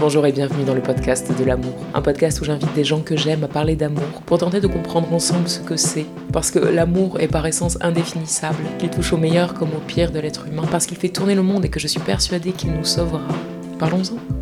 Bonjour et bienvenue dans le podcast de l'amour. Un podcast où j'invite des gens que j'aime à parler d'amour pour tenter de comprendre ensemble ce que c'est. Parce que l'amour est par essence indéfinissable, qu'il touche au meilleur comme au pire de l'être humain, parce qu'il fait tourner le monde et que je suis persuadée qu'il nous sauvera. Parlons-en.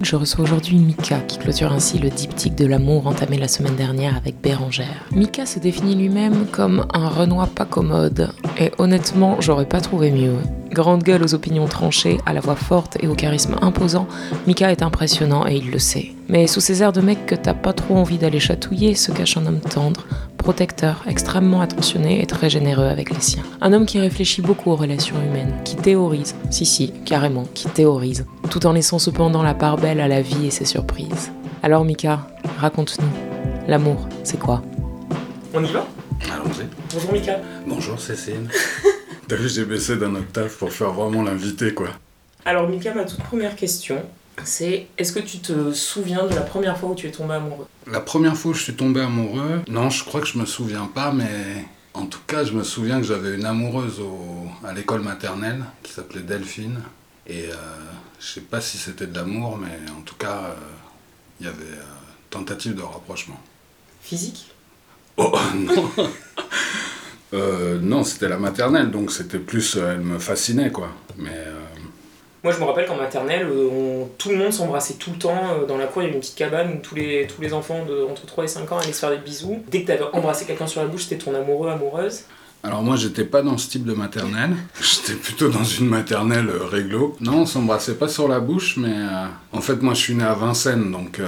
Je reçois aujourd'hui Mika qui clôture ainsi le diptyque de l'amour entamé la semaine dernière avec Bérangère. Mika se définit lui-même comme un Renoir pas commode et honnêtement j'aurais pas trouvé mieux. Grande gueule aux opinions tranchées, à la voix forte et au charisme imposant, Mika est impressionnant et il le sait. Mais sous ces airs de mec que t'as pas trop envie d'aller chatouiller se cache un homme tendre, protecteur, extrêmement attentionné et très généreux avec les siens. Un homme qui réfléchit beaucoup aux relations humaines, qui théorise, si si, carrément, qui théorise, tout en laissant cependant la part belle à la vie et ses surprises. Alors Mika, raconte-nous, l'amour, c'est quoi? On y va? Allons-y. Bonjour Mika. Bonjour Cécile. T'as vu, j'ai baissé d'un octave pour faire vraiment l'invité, quoi. Alors Mika, ma toute première question, c'est est-ce que tu te souviens de la première fois où tu es tombé amoureux? La première fois où je suis tombé amoureux, non, je crois que je me souviens pas, mais en tout cas, je me souviens que j'avais une amoureuse au- à l'école maternelle qui s'appelait Delphine. Et euh, je sais pas si c'était de l'amour, mais en tout cas, euh, il y avait euh, tentative de rapprochement. Physique? Oh non Euh, Non, c'était la maternelle, donc c'était plus. euh, elle me fascinait, quoi. Mais. euh, Moi, je me rappelle qu'en maternelle, euh, tout le monde s'embrassait tout le temps. euh, Dans la cour, il y avait une petite cabane où tous les, enfants de entre 3 et 5 ans allaient se faire des bisous. Dès que tu avais embrassé quelqu'un sur la bouche, c'était ton amoureux, amoureuse. Alors moi j'étais pas dans ce type de maternelle, j'étais plutôt dans une maternelle euh, réglo. Non, on s'embrassait pas sur la bouche, mais en fait moi je suis né à Vincennes, donc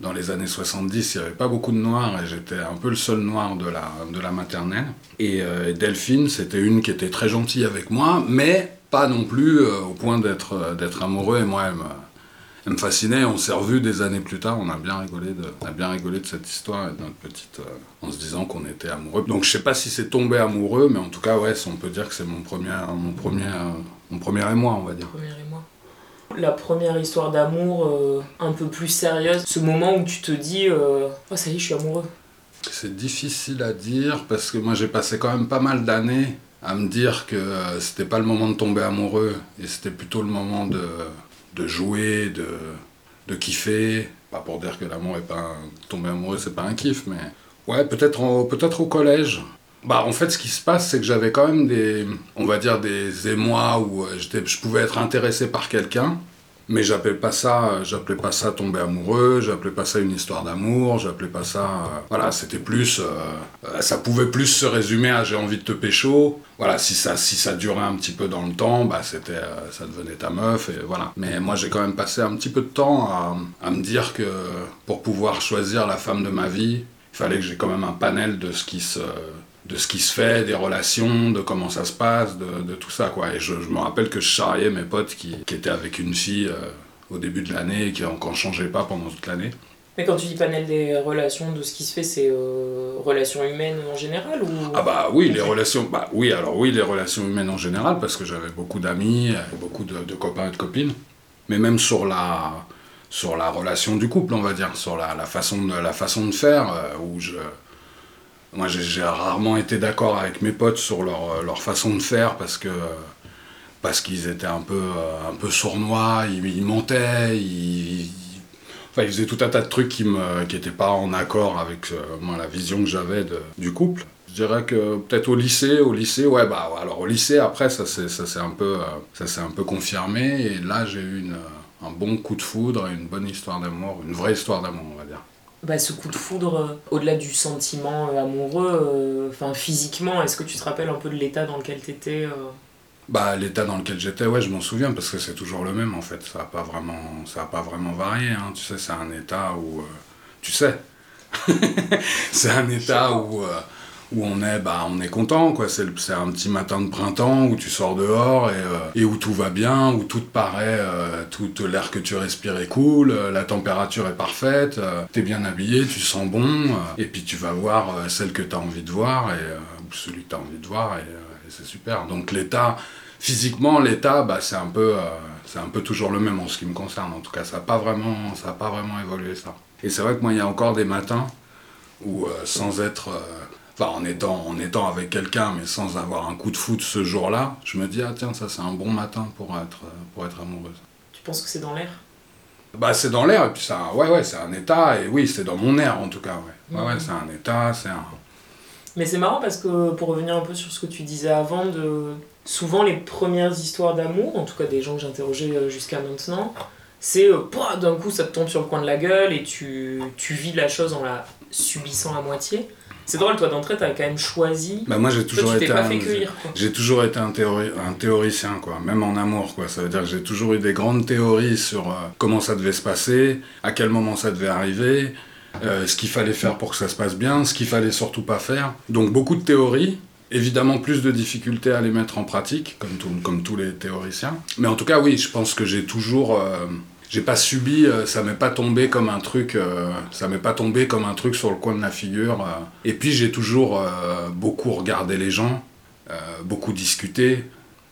dans les années 70 il y avait pas beaucoup de noirs et j'étais un peu le seul noir de la, de la maternelle. Et Delphine c'était une qui était très gentille avec moi, mais pas non plus euh, au point d'être euh, d'être amoureux et moi elle me, elle me fascinait, on s'est revus des années plus tard, on a bien rigolé de, on a bien rigolé de cette histoire et de notre petite, euh, en se disant qu'on était amoureux. Donc je sais pas si c'est tombé amoureux, mais en tout cas ouais, on peut dire que c'est mon premier, mon premier, mon premier émoi, on va dire. Moi. La première histoire d'amour euh, un peu plus sérieuse, ce moment où tu te dis euh, Oh, ça y est, je suis amoureux. C'est difficile à dire parce que moi j'ai passé quand même pas mal d'années à me dire que euh, c'était pas le moment de tomber amoureux et c'était plutôt le moment de, de jouer, de, de kiffer. Pas pour dire que l'amour est pas tomber amoureux c'est pas un kiff, mais ouais peut-être au- peut-être au collège. Bah en fait ce qui se passe c'est que j'avais quand même des on va dire des émois où euh, je pouvais être intéressé par quelqu'un mais j'appelais pas ça, euh, j'appelais pas ça tomber amoureux, j'appelais pas ça une histoire d'amour, j'appelais pas ça, euh, voilà, c'était plus, euh, ça pouvait plus se résumer à j'ai envie de te pécho. Voilà, si ça, si ça durait un petit peu dans le temps, bah c'était, ça devenait ta meuf et voilà. Mais moi j'ai quand même passé un petit peu de temps à, à me dire que pour pouvoir choisir la femme de ma vie, il fallait que j'ai quand même un panel de ce qui se de ce qui se fait, des relations, de comment ça se passe, de, de tout ça quoi. Et je, je me rappelle que je charriais mes potes qui, qui étaient avec une fille euh, au début de l'année et qui n'en changeait pas pendant toute l'année. Mais quand tu dis panel des relations, de ce qui se fait, c'est euh, relations humaines en général ou... Ah bah oui, les relations, bah oui, alors oui, les relations humaines en général, parce que j'avais beaucoup d'amis, euh, beaucoup de, de copains et de copines, mais même sur la, sur la relation du couple, on va dire, sur la, la façon, de, la façon de faire, euh, où je... Moi, j'ai- rarement été d'accord avec mes potes sur leur, euh, leur façon de faire, parce que... Parce qu'ils étaient un peu, euh, un peu sournois, ils, mentaient, ils, Enfin, tout un tas de trucs qui me, qui étaient pas en accord avec euh, moi, la vision que j'avais du couple. Je dirais que peut-être au lycée, au lycée, ouais, bah, alors au lycée, après, ça s'est un peu, un peu confirmé, et là, j'ai eu un bon coup de foudre, et une bonne histoire d'amour, une vraie histoire d'amour, on va dire. Bah, ce coup de foudre, euh, au-delà du sentiment euh, amoureux, euh, enfin physiquement, est-ce que tu te rappelles un peu de l'état dans lequel t'étais euh? Bah, l'état dans lequel j'étais, ouais, je m'en souviens, parce que c'est toujours le même, en fait. Ça n'a pas vraiment, ça a pas vraiment varié, hein. Tu sais, c'est un état où... euh, tu sais C'est un état où, euh, où on est, bah, on est content, quoi. C'est, un petit matin de printemps où tu sors dehors et, euh, et où tout va bien, où tout te paraît, euh, tout l'air que tu respires est cool, euh, la température est parfaite, t'es bien habillé, tu sens bon, et puis tu vas voir celle que t'as envie de voir et ou celui que t'as envie de voir et, c'est super. Donc l'état, physiquement, l'état, bah, c'est un peu, c'est un peu toujours le même en ce qui me concerne. En tout cas, ça n'a pas vraiment, ça a pas vraiment évolué ça. Et c'est vrai que moi, il y a encore des matins où, sans être, enfin, en étant, en étant avec quelqu'un, mais sans avoir un coup de foot ce jour-là, je me dis ah tiens, ça c'est un bon matin pour être, pour être amoureuse. Tu penses que c'est dans l'air? Bah, c'est dans l'air, et puis un, ouais, ouais, c'est un état, et oui, c'est dans mon air en tout cas, ouais. Ouais, ouais, c'est un état, c'est un. Mais c'est marrant parce que pour revenir un peu sur ce que tu disais avant, de souvent les premières histoires d'amour, en tout cas des gens que j'interrogeais euh, jusqu'à maintenant, c'est euh, d'un coup ça te tombe sur le coin de la gueule et tu, tu vis la chose en la subissant à moitié. C'est drôle, toi d'entrée t'as quand même choisi. Bah, moi j'ai Toi toujours tu été pas un- fait cueillir quoi. J'ai toujours été un, théori- un théoricien, quoi, même en amour. Quoi. Ça veut dire que j'ai toujours eu des grandes théories sur euh, comment ça devait se passer, à quel moment ça devait arriver, euh, ce qu'il fallait faire pour que ça se passe bien, ce qu'il fallait surtout pas faire. Donc beaucoup de théories, évidemment plus de difficultés à les mettre en pratique, comme, tout- comme tous les théoriciens. Mais en tout cas, oui, je pense que j'ai toujours... euh, j'ai pas subi, euh, ça m'est pas tombé comme un truc, euh, ça m'est pas tombé comme un truc sur le coin de la figure. euh. Et puis j'ai toujours beaucoup regardé les gens, beaucoup discuté.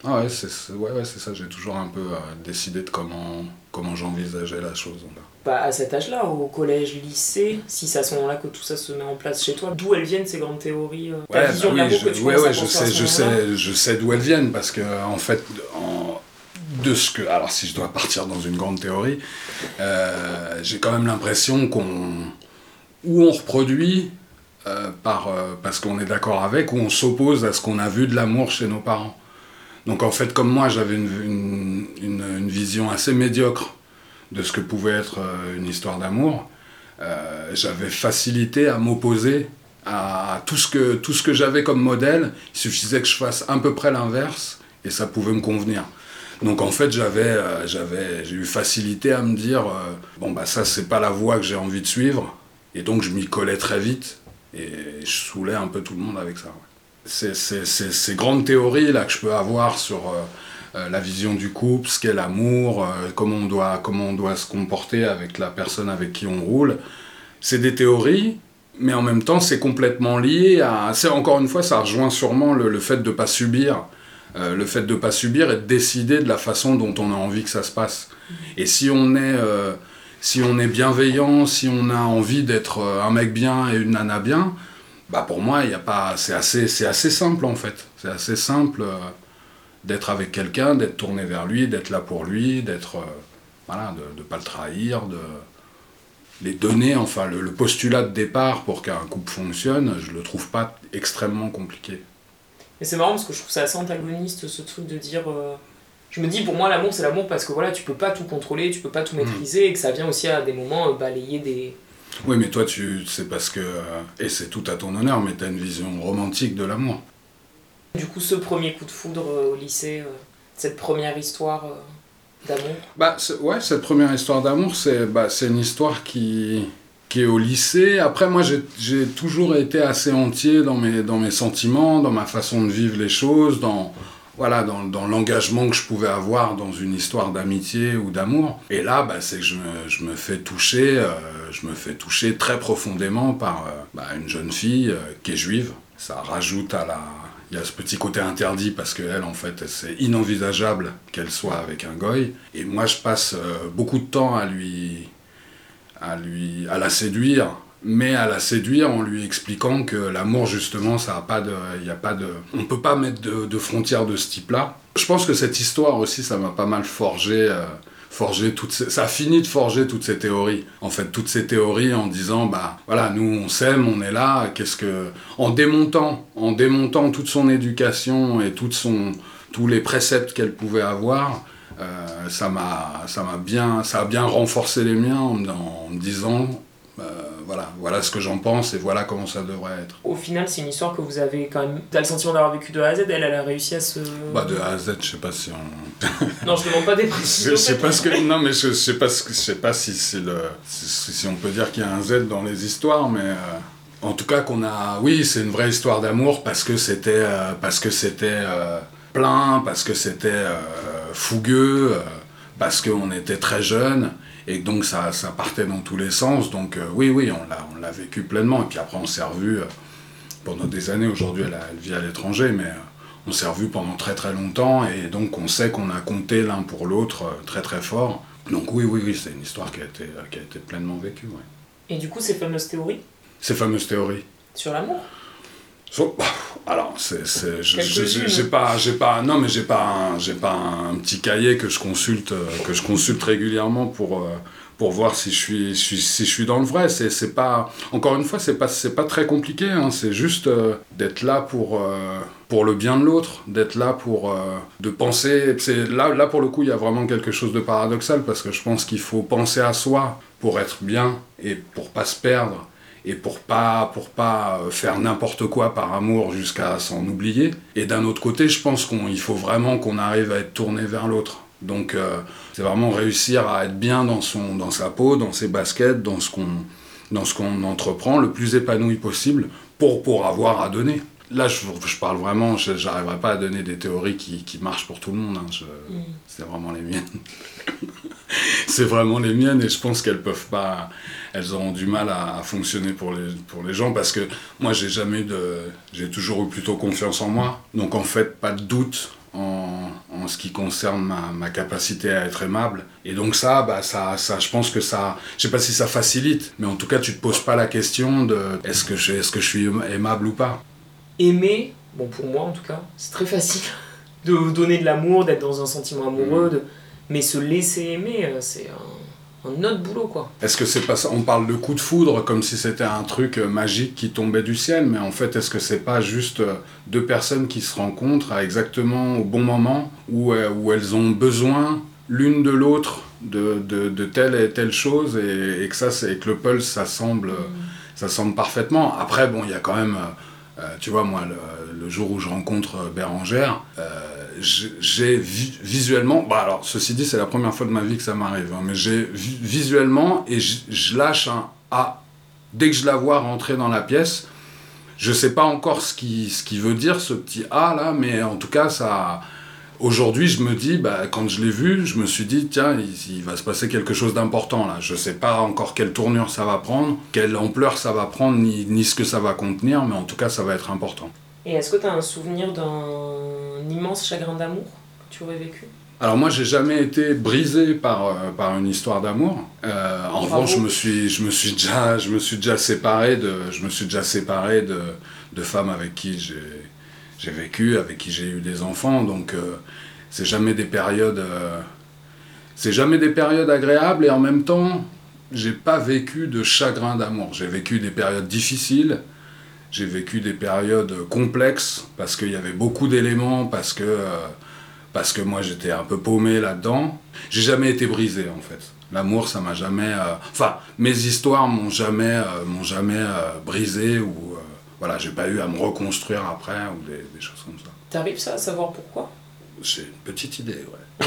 Ah ouais, c'est ouais, ouais, ça, j'ai toujours un peu décidé de comment, comment j'envisageais la chose. Bah, à cet âge-là, au collège, lycée, si c'est à ce moment-là que tout ça se met en place chez toi, d'où elles viennent ces grandes théories Ta Ouais, vision bah oui, que je, tu ouais, ouais, je sais, je sais, je sais d'où elles viennent parce que en fait, en- de ce que, alors si je dois partir dans une grande théorie, euh, j'ai quand même l'impression qu'on, ou on reproduit euh, par, euh, parce qu'on est d'accord avec, ou on s'oppose à ce qu'on a vu de l'amour chez nos parents. Donc en fait, comme moi, j'avais une, une, vision assez médiocre de ce que pouvait être une histoire d'amour, j'avais facilité à m'opposer à tout ce que, tout ce que j'avais comme modèle. Il suffisait que je fasse à peu près l'inverse et ça pouvait me convenir. Donc en fait, j'avais, euh, j'avais, j'ai eu facilité à me dire euh, bon bah ça c'est pas la voie que j'ai envie de suivre et donc je m'y collais très vite et je saoulais un peu tout le monde avec ça. ces grandes théories là que je peux avoir sur euh, la vision du couple, ce qu'est l'amour, comment on doit comment on doit se comporter avec la personne avec qui on roule, c'est des théories. Mais en même temps, c'est complètement lié à. C'est encore une fois, ça rejoint sûrement le, le fait de ne pas subir. Euh, le fait de ne pas subir et de décider de la façon dont on a envie que ça se passe. Et si on est, euh, si on est bienveillant, si on a envie d'être euh, un mec bien et une nana bien, bah pour moi, y a pas, c'est assez, c'est assez simple en fait. C'est assez simple d'être avec quelqu'un, d'être tourné vers lui, d'être là pour lui, d'être, voilà, de ne pas le trahir, de les donner, enfin le, le postulat de départ pour qu'un couple fonctionne, je le trouve pas extrêmement compliqué. Et c'est marrant parce que je trouve ça assez antagoniste ce truc de dire. euh, Je me dis pour moi l'amour c'est l'amour parce que voilà tu peux pas tout contrôler, tu peux pas tout Mm. maîtriser et que ça vient aussi à des moments euh, balayer des. Oui, mais toi, tu, c'est parce que, euh, et c'est tout à ton honneur, mais tu as une vision romantique de l'amour. Du coup ce premier coup de foudre au lycée, cette première histoire d'amour. Bah, ouais, cette première histoire d'amour, c'est bah, c'est une histoire qui, qui est au lycée. Après, moi, j'ai- toujours été assez entier dans mes, dans mes sentiments, dans ma façon de vivre les choses, dans, voilà, dans, dans l'engagement que je pouvais avoir dans une histoire d'amitié ou d'amour. Et là, bah, c'est que je me, je me fais toucher, euh, je me fais toucher très profondément par euh, bah, une jeune fille euh, qui est juive. Ça rajoute à la... Il y a ce petit côté interdit parce qu'elle, en fait, c'est inenvisageable qu'elle soit avec un goy. Et moi, je passe beaucoup de temps à lui, à lui, à la séduire, mais à la séduire en lui expliquant que l'amour, justement, ça a pas de, y a pas de, on peut pas mettre de, frontières de ce type-là. Je pense que cette histoire aussi, ça m'a pas mal forgé. euh, forgé toutes ces- ça a fini de forger toutes ces théories. En fait, toutes ces théories en disant, bah voilà, nous on s'aime, on est là, qu'est-ce que. En démontant, en démontant toute son éducation et son, tous les préceptes qu'elle pouvait avoir, euh, ça m'a ça m'a bien, ça a bien renforcé les miens en, me- en me disant, euh, voilà, voilà ce que j'en pense et voilà comment ça devrait être. Au final c'est une histoire que vous avez quand même. T'as le sentiment d'avoir vécu de A à Z, elle, elle a réussi à se. Bah de A à Z, je sais pas si on. Non je demande pas des précisions. je sais pas ce que non mais je, sais pas ce que je sais pas si c'est le si, si on peut dire qu'il y a un Z dans les histoires mais euh, En tout cas, qu'on a. Oui, c'est une vraie histoire d'amour parce que c'était. euh, parce que c'était plein, parce que c'était fougueux, euh, parce qu'on était très jeunes. Et donc ça, ça partait dans tous les sens. Donc euh, oui, oui, on l'a, on l'a vécu pleinement. Et puis après, on s'est revus euh, pendant des années. Aujourd'hui, elle, vit à l'étranger, mais euh, on s'est revus pendant très très longtemps. Et donc on sait qu'on a compté l'un pour l'autre euh, très très fort. Donc oui, oui, oui, c'est une histoire qui a été, qui a été pleinement vécue. ouais. Et du coup, ces fameuses théories? Ces fameuses théories. sur l'amour? Alors, c'est, c'est, je- je- Quelques-unes. j'ai, pas, j'ai pas, non, mais j'ai pas, un, j'ai pas un petit cahier que je consulte, euh, que je consulte régulièrement pour, euh, pour voir si je suis, si, si je suis dans le vrai. C'est, c'est pas, encore une fois, c'est pas, c'est pas très compliqué. hein. c'est juste euh, d'être là pour, euh, pour le bien de l'autre, d'être là pour, euh, de penser. C'est là, là pour le coup, il y a vraiment quelque chose de paradoxal parce que je pense qu'il faut penser à soi pour être bien et pour pas se perdre et pour pas pour pas euh, faire n'importe quoi par amour jusqu'à s'en oublier. Et d'un autre côté je pense qu'il faut vraiment qu'on arrive à être tourné vers l'autre. Donc euh, c'est vraiment réussir à être bien dans son dans sa peau dans ses baskets dans ce qu'on dans ce qu'on entreprend le plus épanoui possible pour pour avoir à donner là je, je parle vraiment je- j'arriverai pas à donner des théories qui, qui marchent pour tout le monde hein. Je- c'est vraiment les miennes. C'est vraiment les miennes et je pense qu'elles peuvent pas elles auront du mal à, à fonctionner pour les, pour les gens parce que moi j'ai jamais eu de j'ai toujours eu plutôt confiance en moi. Donc en fait pas de doute en, en ce qui concerne ma, ma capacité à être aimable. Et donc ça bah ça ça je pense que ça je sais pas si ça facilite mais en tout cas tu te poses pas la question de est-ce que je est-ce que je suis aimable ou pas Aimer, bon pour moi en tout cas, c'est très facile de donner de l'amour, d'être dans un sentiment amoureux, de... mais se laisser aimer, euh, c'est un, un autre boulot quoi. Est-ce que c'est pas ça On parle de coup de foudre comme si c'était un truc euh, magique qui tombait du ciel, mais en fait, est-ce que c'est pas juste euh, deux personnes qui se rencontrent à exactement au bon moment où, où elles ont besoin l'une de l'autre de, de, de telle et telle chose et, et que ça, c'est que le pulse, ça semble, euh, ça semble parfaitement. Après, bon, il y a quand même, euh, tu vois, moi, le, jour où je rencontre euh, Bérangère. euh, j'ai- j'ai vi- visuellement, bah alors ceci dit c'est la première fois de ma vie que ça m'arrive, hein, mais j'ai vi- visuellement et je, lâche un A. Dès que je la vois rentrer dans la pièce, je sais pas encore ce qui, ce qui veut dire ce petit A là, mais en tout cas ça... Aujourd'hui je me dis, bah, quand je l'ai vu, je me suis dit, tiens, il, il va se passer quelque chose d'important là. Je sais pas encore quelle tournure ça va prendre, quelle ampleur ça va prendre, ni, ni ce que ça va contenir, mais en tout cas ça va être important. Et est-ce que tu as un souvenir d'un immense chagrin d'amour que tu aurais vécu? Alors moi, j'ai jamais été brisé par, euh, par une histoire d'amour. Euh, en revanche, je me suis, je me suis déjà, je me suis déjà séparé de, je me suis déjà séparé de, de femmes avec qui j'ai, j'ai vécu, avec qui j'ai eu des enfants. Donc, euh, c'est jamais des périodes, euh, c'est jamais des périodes agréables. Et en même temps, j'ai pas vécu de chagrin d'amour. J'ai vécu des périodes difficiles. J'ai vécu des périodes complexes parce qu'il y avait beaucoup d'éléments, parce que euh, parce que moi j'étais un peu paumé là-dedans. J'ai jamais été brisé en fait. L'amour, ça m'a jamais. Enfin, mes histoires m'ont jamais, m'ont jamais brisé ou voilà, j'ai pas eu à me reconstruire après ou des, des choses comme ça. T'arrives ça à savoir pourquoi? J'ai une petite idée, ouais.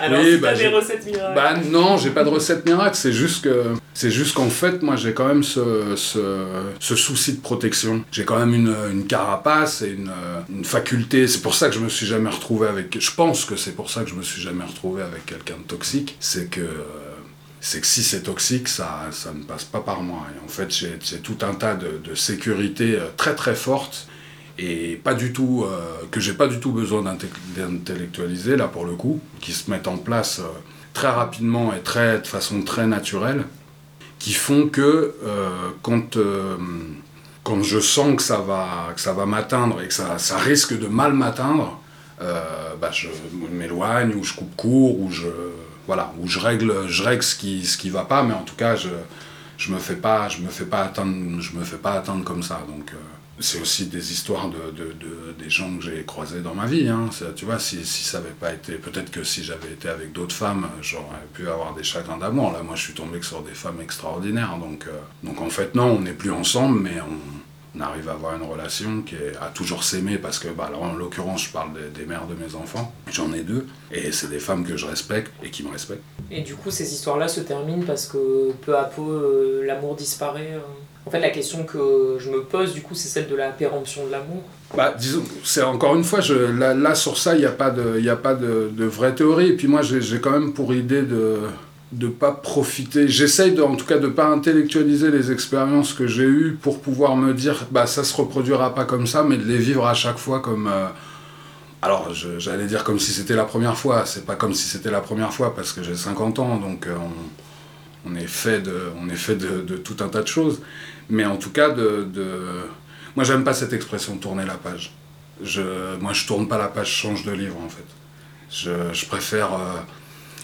Alors Oui, si bah, des recettes miracles. Bah non, j'ai pas de recette miracle, c'est juste que c'est juste qu'en fait, moi j'ai quand même ce, ce, ce souci de protection. J'ai quand même une, une carapace et une, une faculté. C'est pour ça que je me suis jamais retrouvé avec. Je pense que c'est pour ça que je me suis jamais retrouvé avec quelqu'un de toxique. C'est que c'est que si c'est toxique, ça, ça ne passe pas par moi. Et en fait, j'ai tout un tas de, de sécurité euh, très très fortes et pas du tout euh, que j'ai pas du tout besoin d'intellectualiser là pour le coup, qui se mettent en place euh, très rapidement et très de façon très naturelle, qui font que quand quand je sens que ça va que ça va m'atteindre et que ça, ça risque de mal m'atteindre, bah, je m'éloigne ou je coupe court ou je voilà ou je règle je règle ce qui ce qui va pas, mais en tout cas je je me fais pas je me fais pas atteindre je me fais pas atteindre comme ça donc euh, c'est aussi des histoires de, de, de- des gens que j'ai croisés dans ma vie. Hein. Tu vois, si, si ça avait pas été, peut-être que si j'avais été avec d'autres femmes, j'aurais pu avoir des chagrins d'amour. Là, moi, je suis tombé sur des femmes extraordinaires. Donc, euh, donc en fait, non, on n'est plus ensemble, mais on, on arrive à avoir une relation qui est à toujours s'aimer parce que, bah, alors, en l'occurrence, je parle des, des mères de mes enfants. J'en ai deux. Et c'est des femmes que je respecte et qui me respectent. Et du coup, ces histoires-là se terminent parce que peu à peu, euh, l'amour disparaît euh, En fait, la question que je me pose, du coup, c'est celle de la péremption de l'amour. Bah, disons, c'est encore une fois, je, là, là, sur ça, il n'y a pas, de, y a pas de, de vraie théorie. Et puis moi, j'ai quand même pour idée de de pas profiter. J'essaye en tout cas de pas intellectualiser les expériences que j'ai eues pour pouvoir me dire, bah ça se reproduira pas comme ça, mais de les vivre à chaque fois comme. euh, alors, j'allais dire comme si c'était la première fois. C'est pas comme si c'était la première fois parce que j'ai 50 ans, donc euh, on, on est fait de, on est fait de, de tout un tas de choses. Mais en tout cas, de, de... moi j'aime pas cette expression tourner la page. Je, moi je tourne pas la page, je change de livre en fait. Je, je préfère, euh,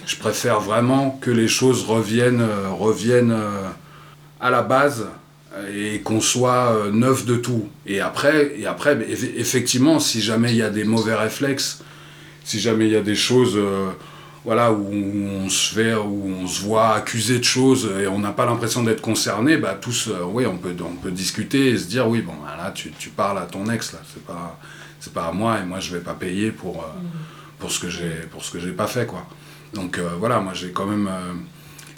je préfère vraiment que les choses reviennent, euh, reviennent euh, à la base et qu'on soit euh, neuf de tout. Et après, et après effectivement, si jamais il y a des mauvais réflexes, si jamais il y a des choses euh, voilà, où on se fait, où on se voit accusé de choses et on n'a pas l'impression d'être concerné, bah tous, euh, oui, on peut, on peut discuter et se dire, oui, bon, bah, là, tu, tu parles à ton ex, là, c'est pas, c'est pas à moi et moi, je vais pas payer pour, euh, pour ce que j'ai, pour ce que j'ai pas fait, quoi. Donc euh, voilà, moi, j'ai quand même, euh,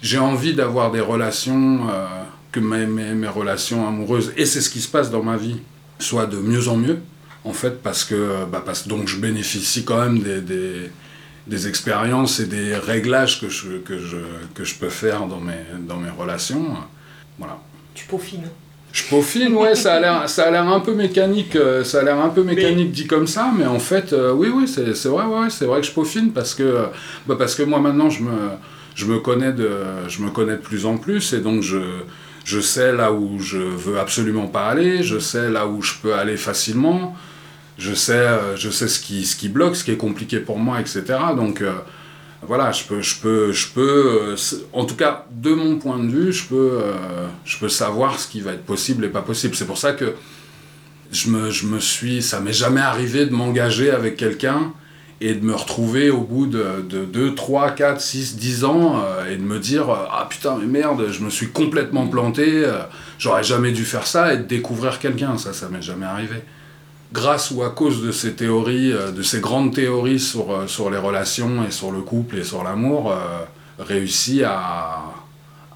j'ai envie d'avoir des relations, euh, que mes, mes, relations amoureuses, et c'est ce qui se passe dans ma vie, soient de mieux en mieux, en fait, parce que, bah, parce, donc je bénéficie quand même des, des, expériences et des réglages que je peux faire dans mes, dans mes relations. Voilà. Tu peaufines. Je peaufine, ouais, ça a l'air, ça a l'air un peu mécanique, euh, ça a l'air un peu mécanique dit comme ça, mais en fait, euh, oui, oui, c'est, c'est vrai, ouais, c'est vrai que je peaufine parce que, euh, bah, parce que moi maintenant, je me, je me connais de, je me connais de plus en plus et donc je, je sais là où je veux absolument pas aller, je sais là où je peux aller facilement, je sais, je sais ce qui, ce qui bloque, ce qui est compliqué pour moi, etc. Donc euh, voilà, je peux, je peux, je peux, euh, en tout cas, de mon point de vue, je peux, euh, je peux savoir ce qui va être possible et pas possible. C'est pour ça que je me, je me suis, ça m'est jamais arrivé de m'engager avec quelqu'un et de me retrouver au bout de, de 2, 3, 4, 6, 10 ans euh, et de me dire Ah putain, mais merde, je me suis complètement planté, j'aurais jamais dû faire ça et de découvrir quelqu'un. Ça, ça m'est jamais arrivé. Grâce ou à cause de ces théories, euh, de ces grandes théories sur, euh, sur les relations et sur le couple et sur l'amour, euh, réussi à,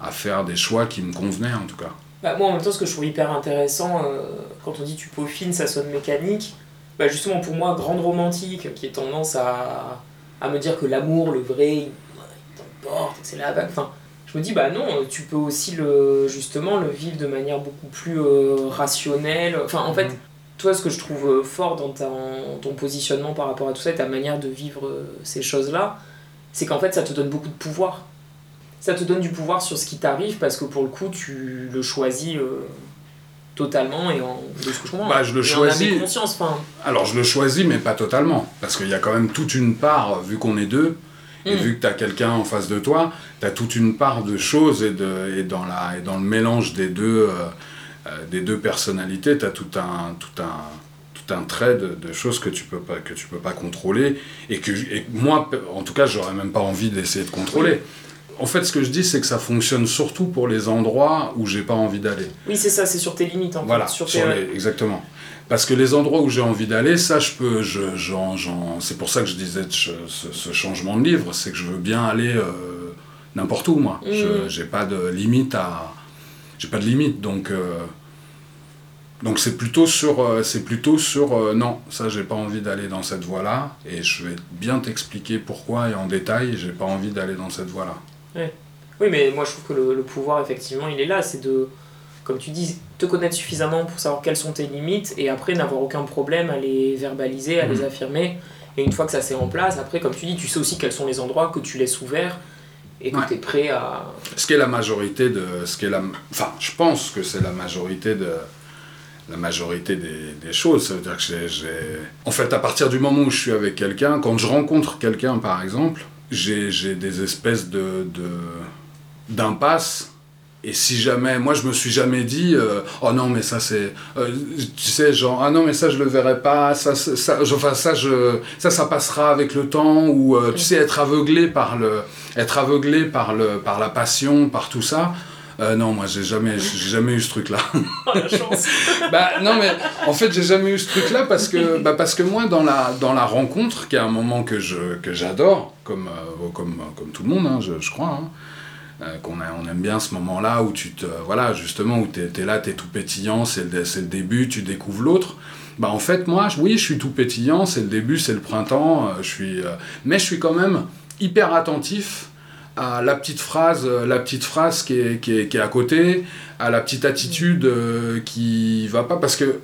à faire des choix qui me convenaient en tout cas. Bah, moi, en même temps, ce que je trouve hyper intéressant, euh, quand on dit tu peaufines, ça sonne mécanique, bah, justement pour moi, grande romantique, qui est tendance à, à me dire que l'amour, le vrai, il, il t'emporte, c'est la vague. Enfin, je me dis, bah non, tu peux aussi le, justement le vivre de manière beaucoup plus euh, rationnelle. Enfin, en fait, toi, ce que je trouve euh, fort dans ta- ton positionnement par rapport à tout ça et ta manière de vivre euh, ces choses-là, c'est qu'en fait, ça te donne beaucoup de pouvoir. Ça te donne du pouvoir sur ce qui t'arrive parce que pour le coup, tu le choisis euh, totalement et en, de ce que je comprends. Bah, je le choisis. Conscience. Alors je le choisis, mais pas totalement. Parce qu'il y a quand même toute une part, vu qu'on est deux, et Mm. vu que tu as quelqu'un en face de toi, tu as toute une part de choses et, de, et, dans, la, et dans le mélange des deux, euh, des deux personnalités, tu as tout un, tout, un, tout un trait de, de choses que tu peux pas, que tu peux pas contrôler. Et que et moi, en tout cas, j'aurais même pas envie d'essayer de contrôler. En fait, ce que je dis, c'est que ça fonctionne surtout pour les endroits où j'ai pas envie d'aller. Oui, c'est ça, c'est sur tes limites en Voilà, fait. Sur sur tes... les- exactement. Parce que les endroits où j'ai envie d'aller, ça, je peux. Je, c'est pour ça que je disais ce, ce- ce changement de livre, c'est que je veux bien aller euh, n'importe où, moi. Je Mhm. j'ai pas de limite à. J'ai pas de limite, donc. euh, donc c'est plutôt sur. euh, c'est plutôt sur. euh, non, ça, j'ai pas envie d'aller dans cette voie-là, et je vais bien t'expliquer pourquoi et en détail, j'ai pas envie d'aller dans cette voie-là. Oui, mais moi je trouve que le, le pouvoir, effectivement, il est là. C'est de, comme tu dis, te connaître suffisamment pour savoir quelles sont tes limites et après n'avoir aucun problème à les verbaliser, à les Mhm. affirmer. Et une fois que ça c'est en place, après, comme tu dis, tu sais aussi quels sont les endroits que tu laisses ouverts et que Ouais. tu es prêt à. Ce qui est la majorité de. Ce qui est la, enfin, je pense que c'est la majorité de. La majorité des, des choses. Ça veut dire que j'ai, En fait, à partir du moment où je suis avec quelqu'un, quand je rencontre quelqu'un par exemple, j'ai, j'ai des espèces de. de d'impasses. Et si jamais. Moi, je me suis jamais dit. euh, oh non, mais ça, c'est. euh, tu sais, genre. Ah non, mais ça, je le verrai pas. Ça, ça, enfin, ça, je, ça, ça passera avec le temps. Ou, euh, tu sais, être aveuglé par le être aveuglé par, le, par la passion, par tout ça. Euh, non, moi j'ai jamais, j'ai jamais eu ce truc-là. Oh, la chance bah non, mais en fait j'ai jamais eu ce truc-là parce que, bah, parce que moi dans la, dans la rencontre, qui est un moment que je, que j'adore, comme, comme, comme tout le monde, hein, je, je crois, hein, euh, qu'on on aime bien ce moment-là où tu te, voilà, justement, où tu es, là, tu es tout pétillant, c'est le, début, tu découvres l'autre. Bah en fait, moi, oui, je suis tout pétillant, c'est le début, c'est le printemps, euh, je suis, euh, mais je suis quand même hyper attentif à la petite phrase, la petite phrase qui est, qui est, qui est à côté, à la petite attitude qui va pas, parce que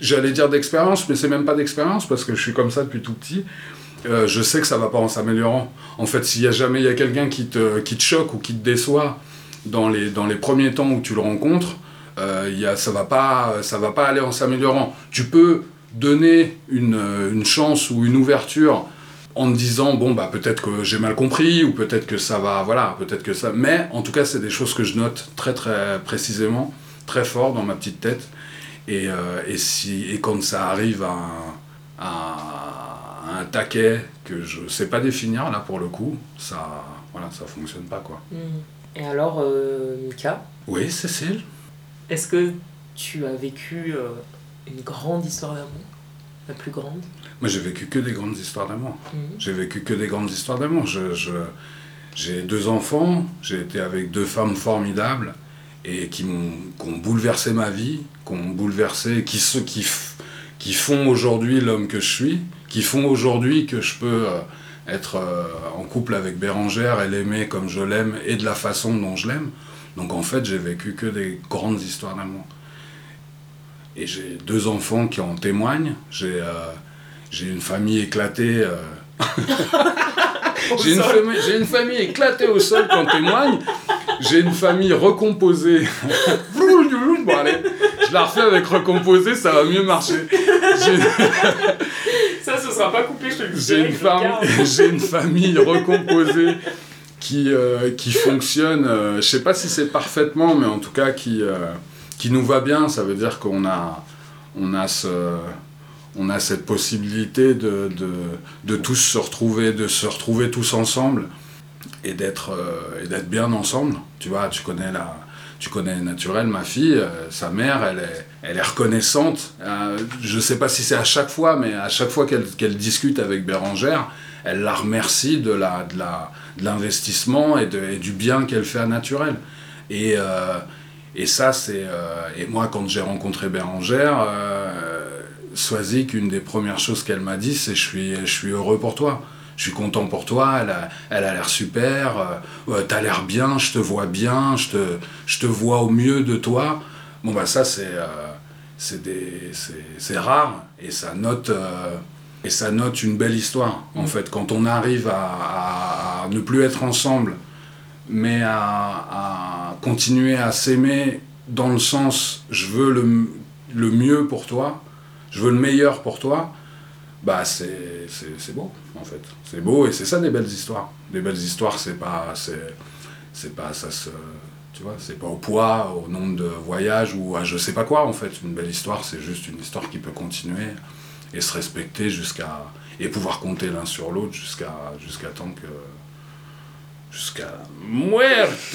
j'allais dire d'expérience, mais c'est même pas d'expérience, parce que je suis comme ça depuis tout petit. Euh, je sais que ça va pas en s'améliorant. En fait, s'il y a jamais il y a quelqu'un qui te, qui te choque ou qui te déçoit dans les, dans les premiers temps où tu le rencontres, euh, y a, ça va pas ça va pas aller en s'améliorant. Tu peux donner une, euh, une chance ou une ouverture en te disant bon bah peut-être que j'ai mal compris ou peut-être que ça va voilà peut-être que ça mais en tout cas c'est des choses que je note très très précisément très fort dans ma petite tête et, euh, et si et quand ça arrive à un taquet que je sais pas définir là pour le coup. Ça voilà ça fonctionne pas quoi. Et alors, euh, Mika, oui Cécile est-ce que tu as vécu euh, une grande histoire d'amour? La plus grande? Moi j'ai vécu que des grandes histoires d'amour. Mhm. J'ai vécu que des grandes histoires d'amour. Je, je- j'ai deux enfants, j'ai été avec deux femmes formidables et qui m'ont qui ont bouleversé ma vie, qui ont bouleversé, qui, se- qui, f- qui font aujourd'hui l'homme que je suis, qui font aujourd'hui que je peux euh, être euh, en couple avec Bérangère et l'aimer comme je l'aime et de la façon dont je l'aime. Donc en fait, j'ai vécu que des grandes histoires d'amour. Et j'ai deux enfants qui en témoignent. J'ai euh, une famille éclatée. euh, j'ai une, famille- j'ai une famille éclatée au sol qui en témoigne. J'ai une famille recomposée. bon, allez, je la refais avec recomposée, ça va mieux marcher. Ça, ce sera pas coupé, je te le dis. j'ai une, famille recomposée qui, euh, qui fonctionne, euh, je sais pas si c'est parfaitement, mais en tout cas qui, euh, qui nous va bien. Ça veut dire qu'on a, on a, ce, on a cette possibilité de, de, de tous se retrouver, de se retrouver tous ensemble et d'être euh, d'être bien ensemble. Tu vois, tu connais la, tu connais Naturel, ma fille, sa mère, elle est, elle est reconnaissante. Euh, je sais pas si c'est à chaque fois, mais à chaque fois qu'elle discute avec Bérangère, elle la remercie de l'investissement et, du bien qu'elle fait à Naturel. Et euh, ça c'est euh, et moi quand j'ai rencontré Bérangère, Swazik, une des premières choses qu'elle m'a dit, c'est je suis je suis heureux pour toi. Je suis content pour toi, elle a, l'air super, t'as l'air bien, je te vois bien, je te vois au mieux de toi. Bon, bah, ça, c'est euh, c'est rare et ça note. euh, et ça note une belle histoire, en fait, quand on arrive à, ne plus être ensemble, mais à, à continuer à s'aimer dans le sens je veux le, le mieux pour toi, je veux le meilleur pour toi, bah c'est beau, en fait. C'est beau et c'est ça des belles histoires. Des belles histoires, c'est pas. c'est pas ça se tu vois c'est pas au poids au nombre de voyages ou à je sais pas quoi en fait une belle histoire c'est juste une histoire qui peut continuer et se respecter jusqu'à et pouvoir compter l'un sur l'autre jusqu'à jusqu'à temps que jusqu'à muerte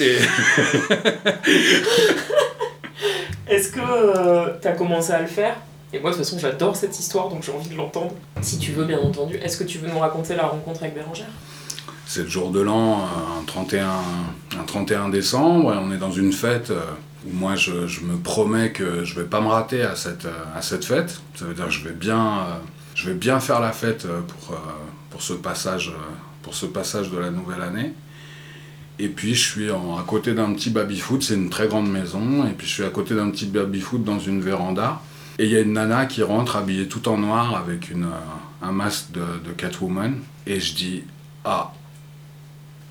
Est-ce que tu as commencé à le faire? Et moi, de toute façon, j'adore cette histoire, donc j'ai envie de l'entendre. Si tu veux, bien entendu. Est-ce que tu veux nous raconter la rencontre avec Bérangère? C'est le jour de l'an, un 31, un 31 décembre, et on est dans une fête euh, où moi je, me promets que je vais pas me rater à cette, euh, à cette fête. Ça veut dire que je vais bien, euh, je vais bien faire la fête euh, pour, euh, pour, ce passage, euh, pour ce passage de la nouvelle année. Et puis je suis à côté d'un petit baby-foot, c'est une très grande maison, et puis je suis à côté d'un petit baby-foot dans une véranda. Et il y a une nana qui rentre habillée tout en noir avec une, euh, un masque de Catwoman. Et je dis Ah,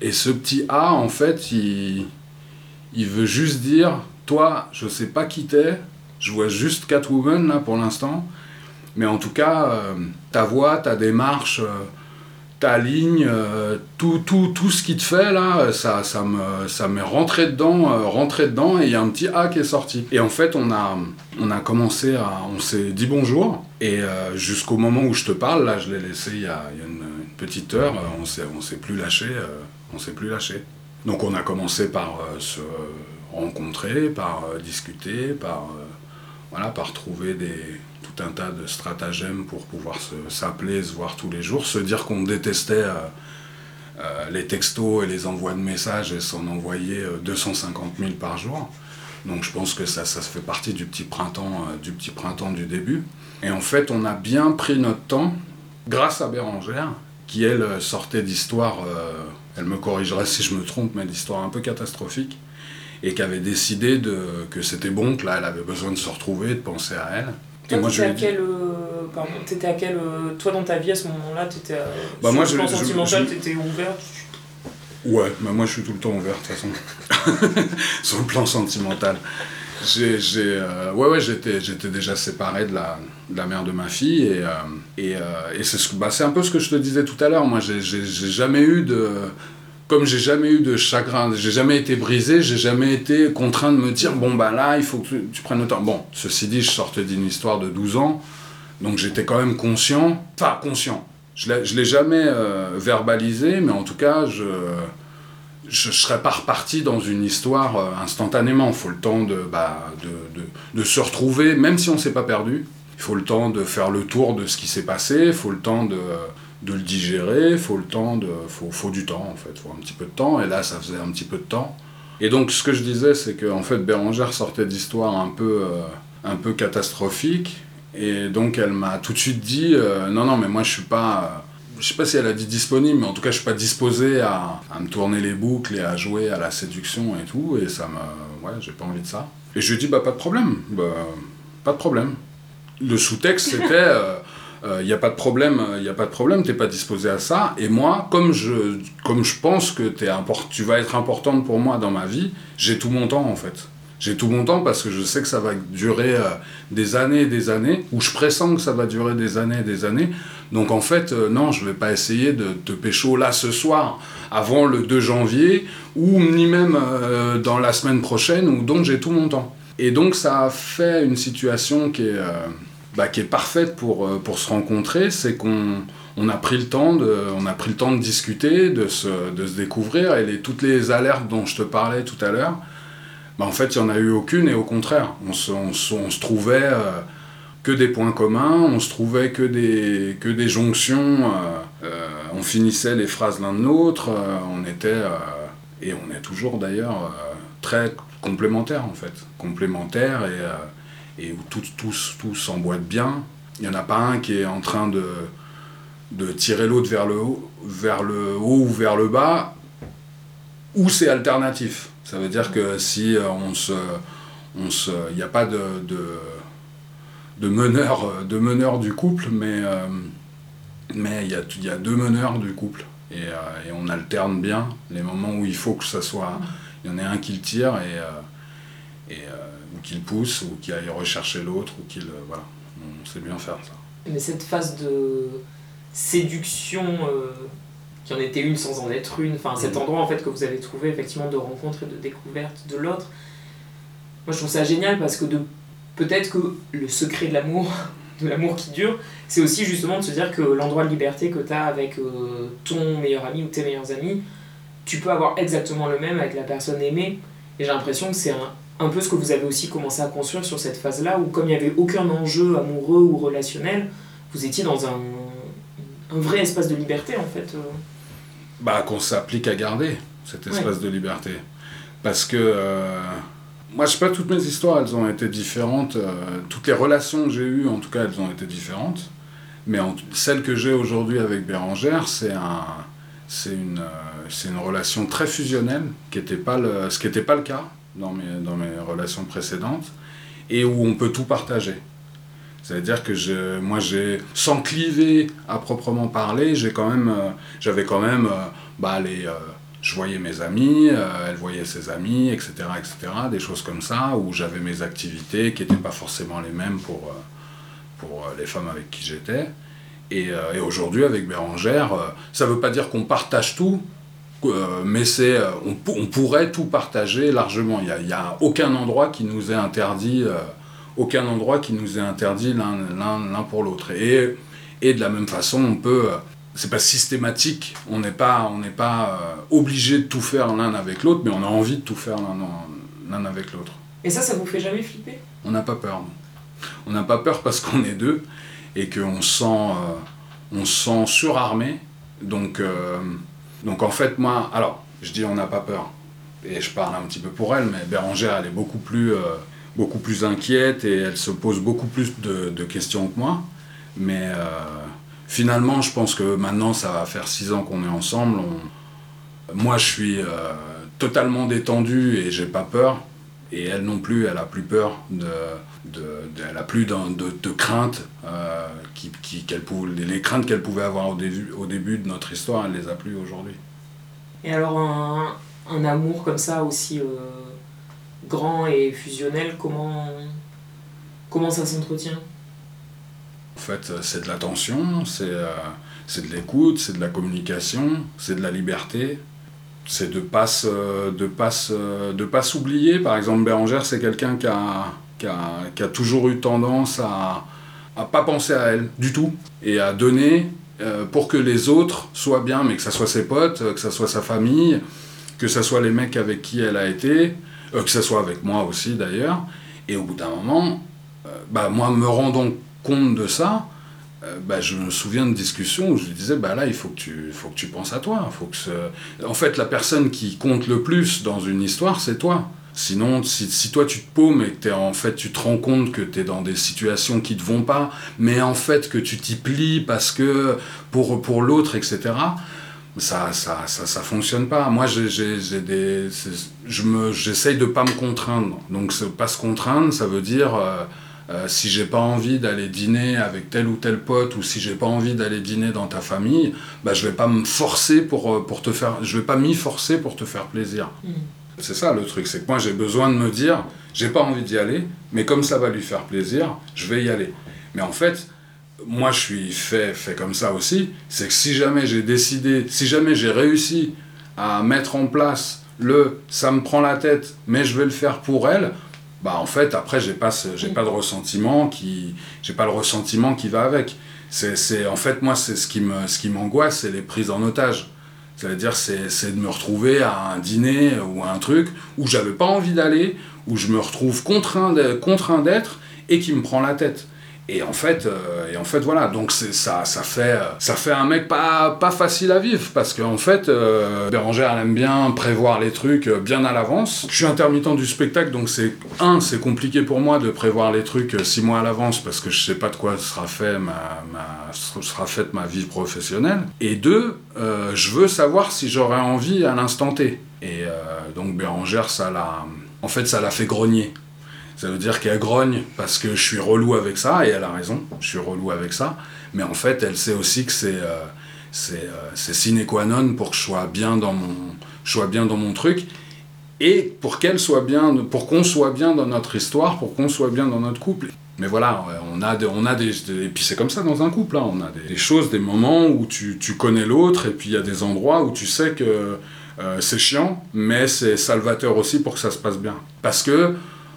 et ce petit A, en fait, il, il veut juste dire, toi, je sais pas qui t'es, je vois juste Catwoman là pour l'instant, mais en tout cas, euh, ta voix, ta démarche, euh, ta ligne, euh, tout, tout, tout ce qui te fait là, ça, ça me, ça m'est rentré dedans, rentré dedans, et il y a un petit A qui est sorti. Et en fait, on a, on a commencé à, on s'est dit bonjour, et jusqu'au moment où je te parle, là, je l'ai laissé il y a, il y a une, petite heure, on s'est, plus lâché, on s'est plus lâché. Donc on a commencé par euh, se rencontrer, par euh, discuter, par, euh, voilà, par trouver des, tout un tas de stratagèmes pour pouvoir se- s'appeler, se voir tous les jours, se dire qu'on détestait les textos et les envois de messages, elles s'en euh, 250 000 par jour. Donc je pense que ça, ça fait partie du petit, printemps, du petit printemps du début. Et en fait, on a bien pris notre temps, grâce à Bérangère, qui elle sortait d'histoires, elle me corrigerait si je me trompe, mais d'histoires un peu catastrophiques, et qui avait décidé de, que c'était bon, que là, elle avait besoin de se retrouver, de penser à elle. Toi, et moi, je t'étais lui à quel, euh, pardon, à quel, euh, toi dans ta vie à ce moment-là, t'étais euh, Bah, sur moi, le je- sentimental, je- t'étais ouvert. tu- Ouais, moi je suis tout le temps ouvert de toute façon. Sur le plan sentimental. J'ai, j'ai, euh, ouais, ouais, j'étais, j'étais déjà séparé de la, de la mère de ma fille et, euh, et, euh, et c'est, ce bah, c'est un peu ce que je te disais tout à l'heure. Moi, j'ai, j'ai, jamais eu de. Comme j'ai jamais eu de chagrin, j'ai jamais été brisé, j'ai jamais été contraint de me dire bon bah là il faut que tu, prennes le temps. Bon, ceci dit, je sortais d'une histoire de 12 ans, donc j'étais quand même conscient, enfin conscient. Je l'ai, l'ai jamais verbalisé, mais en tout cas je je ne serais pas reparti dans une histoire euh, instantanément. Il faut le temps de, bah, de, de, se retrouver, même si on ne s'est pas perdu. Il faut le temps de faire le tour de ce qui s'est passé, il faut le temps de, le digérer, il faut le temps de, faut, faut du temps en fait, il faut un petit peu de temps. Et là, ça faisait un petit peu de temps. Et donc, ce que je disais, c'est que en fait, Bérangère sortait d'histoires un peu, euh, un peu catastrophiques. Et donc, elle m'a tout de suite dit euh, non, non, mais moi, je suis pas. Euh, je sais pas si elle a dit disponible, mais en tout cas, je suis pas disposé à, à me tourner les boucles et à jouer à la séduction et tout. Et ça me. Ouais, j'ai pas envie de ça. Et je lui ai dit bah, pas de problème. Bah, pas de problème. Le sous-texte, c'était. il n'y a pas de problème, il y a pas de problème, t'es pas disposé à ça. Et moi, comme je, comme je pense que t'es import- tu vas être importante pour moi dans ma vie, j'ai tout mon temps en fait. J'ai tout mon temps parce que je sais que ça va durer euh, des années et des années, ou je pressens que ça va durer des années et des années. Donc en fait, euh, non, je vais pas essayer de te pécho là ce soir, avant le 2 janvier, ou ni même euh, dans la semaine prochaine, ou donc j'ai tout mon temps. Et donc ça a fait une situation qui est, bah, qui est parfaite pour, pour se rencontrer, c'est qu'on on a pris le temps de, on a pris le temps de discuter, de se, de se découvrir, et les, toutes les alertes dont je te parlais tout à l'heure, bah, en fait, il n'y en a eu aucune, et au contraire, on se, trouvait euh, que des points communs, on se trouvait que des, jonctions, euh, euh, on finissait les phrases l'un de l'autre, on était, et on est toujours d'ailleurs, très complémentaires en fait, complémentaires, et, où tout, tout, tout s'emboîte bien. Il n'y en a pas un qui est en train de, de tirer l'autre vers le haut, vers le haut ou vers le bas, ou c'est alternatif. Ça veut dire que si euh, on se, on se, il n'y a pas de, de, meneur, euh, de meneur du couple, mais euh, mais il y a, y a deux meneurs du couple et, on alterne bien les moments où il faut que ça soit, il y en ait un qui le tire et, et ou qui le pousse ou qui aille rechercher l'autre ou qu'il, voilà, on sait bien faire ça. Mais cette phase de séduction, qui en était une sans en être une, enfin cet Mhm. endroit en fait que vous avez trouvé effectivement de rencontre et de découverte de l'autre, moi je trouve ça génial parce que de peut-être que le secret de l'amour, de l'amour qui dure, c'est aussi justement de se dire que l'endroit de liberté que tu as avec euh, ton meilleur ami ou tes meilleurs amis, tu peux avoir exactement le même avec la personne aimée. Et j'ai l'impression que c'est un, un peu ce que vous avez aussi commencé à construire sur cette phase-là, où comme il n'y avait aucun enjeu amoureux ou relationnel, vous étiez dans un, un vrai espace de liberté en fait. Bah, qu'on s'applique à garder cet espace de liberté. Parce que, euh, moi, je sais pas, toutes mes histoires, elles ont été différentes. euh, toutes les relations que j'ai eues, en tout cas, elles ont été différentes. Mais en- celle que j'ai aujourd'hui avec Bérangère, c'est un, c'est une, euh, c'est une relation très fusionnelle, qui était pas le, ce qui n'était pas le cas dans mes, dans mes relations précédentes, et où on peut tout partager. C'est-à-dire que je, moi, j'ai, sans cliver à proprement parler, j'ai quand même, euh, j'avais quand même, euh, bah, les, euh, je voyais mes amis, elle voyait ses amis, etc., etc., des choses comme ça, où j'avais mes activités qui n'étaient pas forcément les mêmes pour, pour les femmes avec qui j'étais. Et, et aujourd'hui, avec Bérangère, ça ne veut pas dire qu'on partage tout, mais c'est, on, on pourrait tout partager largement. Il n'y a, aucun endroit qui nous est interdit, aucun endroit qui nous est interdit l'un, pour l'autre. Et, et de la même façon, on peut, euh, c'est pas systématique, on n'est pas, on pas euh, obligé de tout faire l'un avec l'autre, mais on a envie de tout faire l'un, avec l'autre. Et ça, ça vous fait jamais flipper? On n'a pas peur. On n'a pas peur parce qu'on est deux et qu'on se sent, euh, on sent surarmé. Donc, euh, Donc en fait, moi, alors, je dis on n'a pas peur. Et je parle un petit peu pour elle, mais Bérangère, elle est beaucoup plus, beaucoup plus inquiète et elle se pose beaucoup plus de, questions que moi. Mais euh, finalement, je pense que maintenant, ça va faire six ans qu'on est ensemble. Moi, je suis euh, totalement détendu et j'ai pas peur. Et elle non plus, elle a plus peur de, de, elle a plus de, craintes euh, qui, qui- qu'elle pouvait, les, craintes qu'elle pouvait avoir au début, au début de notre histoire, elle les a plus aujourd'hui. Et alors un, amour comme ça aussi grand et fusionnel, comment, comment ça s'entretient? En fait, euh, c'est de l'attention, c'est euh, c'est de l'écoute, c'est de la communication, c'est de la liberté. C'est de pas se- de pas se- de. Par exemple, Bérangère, c'est quelqu'un qui a, qui, a, qui a toujours eu tendance à à pas penser à elle du tout et à donner euh, pour que les autres soient bien, mais que ça soit ses potes, euh, que ça soit sa famille, que ça soit les mecs avec qui elle a été, euh, que ça soit avec moi aussi d'ailleurs. Et au bout d'un moment, euh, bah, moi me rendant compte de ça, euh, bah, je me souviens de discussions où je disais bah là il faut que tu faut que tu penses à toi faut que ce- en fait la personne qui compte le plus dans une histoire c'est toi sinon si, toi tu te paumes et que en fait tu te rends compte que tu es dans des situations qui te vont pas mais en fait que tu t'y plies parce que pour pour l'autre etc ça ça, ça ça fonctionne pas moi j'ai j'ai- j'ai des je me j'essaye de pas me contraindre donc pas se contraindre ça veut dire euh, euh, si j'ai pas envie d'aller dîner avec tel ou tel pote ou si j'ai pas envie d'aller dîner dans ta famille, bah je vais pas me forcer pour, euh, pour te faire, je vais pas m'y forcer pour te faire plaisir. Mm. C'est ça le truc, c'est que moi j'ai besoin de me dire, j'ai pas envie d'y aller, mais comme ça va lui faire plaisir, je vais y aller. Mais en fait, moi je suis fait, fait comme ça aussi, c'est que si jamais j'ai décidé, si jamais j'ai réussi à mettre en place le ça me prend la tête, mais je vais le faire pour elle, bah en fait après j'ai pas j'ai pas de ressentiment qui j'ai pas le ressentiment qui va avec. C'est en fait moi c'est ce qui me ce qui m'angoisse c'est les prises en otage. C'est à dire c'est de me retrouver à un dîner ou à un truc où j'avais pas envie d'aller où je me retrouve contraint d'être et qui me prend la tête et en fait euh, et en fait voilà. Donc ça ça fait euh, ça fait un mec pas pas facile à vivre. Parce qu'en fait euh, Bérangère elle aime bien prévoir les trucs euh, bien à l'avance. Je suis intermittent du spectacle donc c'est un c'est compliqué pour moi de prévoir les trucs six mois à l'avance parce que je sais pas de quoi sera fait faite ma vie professionnelle. Et deux je veux savoir si j'aurai envie à l'instant T. Et donc Bérangère ça l'a en fait ça l'a fait grogner ça veut dire qu'elle grogne parce que je suis relou avec ça, et elle a raison, je suis relou avec ça. Mais en fait, elle sait aussi que c'est euh, euh, sine qua non pour que je sois bien dans mon, je sois bien dans mon truc, et pour qu'elle soit bien, pour qu'on soit bien dans notre histoire, pour qu'on soit bien dans notre couple. Mais voilà, ouais, on a des, on a des, et puis c'est comme ça dans un couple, hein, on a des, des choses, des moments où tu, tu connais l'autre, et puis il y a des endroits où tu sais que euh, c'est chiant, mais c'est salvateur aussi pour que ça se passe bien. Parce que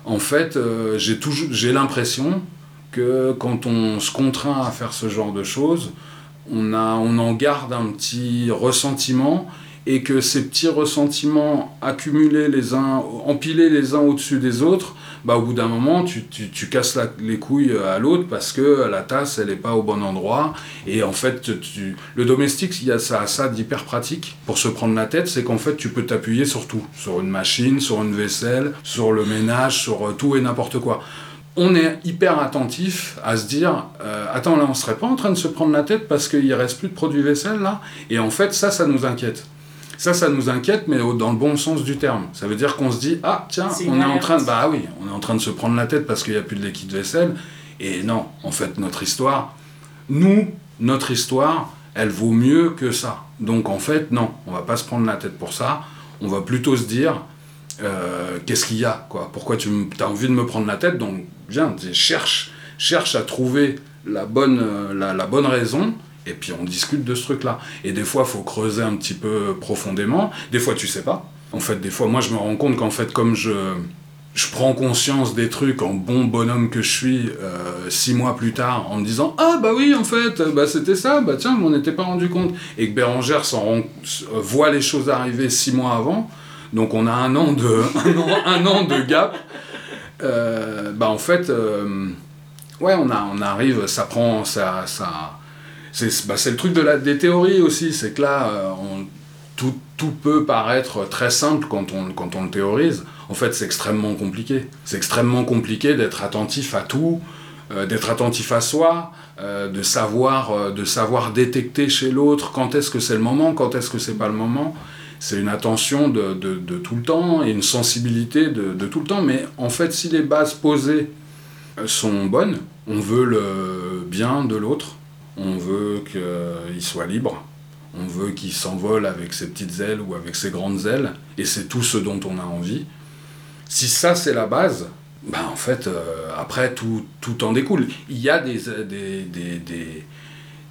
en fait, euh, j'ai l'impression que quand on se contraint à faire ce genre de choses, on en garde un petit ressentiment et que ces petits ressentiments accumulés les uns, empilés les uns au-dessus des autres, bah, au bout d'un moment, tu, tu, tu casses la- les couilles à l'autre parce que la tasse, elle n'est pas au bon endroit. Et en fait, tu, le domestique, il y a ça, ça d'hyper pratique pour se prendre la tête, c'est qu'en fait, tu peux t'appuyer sur tout. Sur une machine, sur une vaisselle, sur le ménage, sur euh, tout et n'importe quoi on est hyper attentif à se dire euh, attends là on serait pas en train de se prendre la tête parce qu'il reste plus de produits vaisselle là? Et en fait ça ça nous inquiète ça ça nous inquiète mais dans le bon sens du terme. Ça veut dire qu'on se dit ah tiens on est en train de bah oui on est en train de se prendre la tête parce qu'il n'y a plus de liquide vaisselle. Et non en fait notre histoire nous notre histoire elle vaut mieux que ça. Donc en fait non on va pas se prendre la tête pour ça. On va plutôt se dire euh, qu'est-ce qu'il y a quoi? Pourquoi tu as envie de me prendre la tête? Donc viens, cherche, cherche à trouver la bonne, euh, la, la bonne raison. Et puis on discute de ce truc-là. Et des fois, il faut creuser un petit peu profondément. Des fois, tu sais pas. En fait, des fois, moi, je me rends compte qu'en fait, comme je, je prends conscience des trucs en bon bonhomme que je suis euh, six mois plus tard, en me disant Ah, bah oui, en fait, bah, c'était ça, bah tiens, je m'en étais pas rendu compte. Et que Bérangère s'en voit les choses arriver six mois avant. Donc on a un an de, un an, un an de gap. Euh, bah en fait, euh, ouais, on, a, on arrive, ça prend, ça, ça, c'est bah, c'est le truc de la, des théories aussi, c'est que là, euh, tout, tout peut paraître très simple quand on, le théorise. En fait, c'est extrêmement compliqué. C'est extrêmement compliqué d'être attentif à tout, euh, d'être attentif à soi, euh, de, savoir, de savoir détecter chez l'autre quand est-ce que c'est le moment, quand est-ce que c'est pas le moment. C'est une attention de, tout le temps et une sensibilité de, tout le temps. Mais en fait, si les bases posées sont bonnes, on veut le bien de l'autre, on veut qu'il soit libre, on veut qu'il s'envole avec ses petites ailes ou avec ses grandes ailes, et c'est tout ce dont on a envie. Si ça c'est la base, ben en fait, euh, après tout, tout en découle. Il y a des, des, des, des,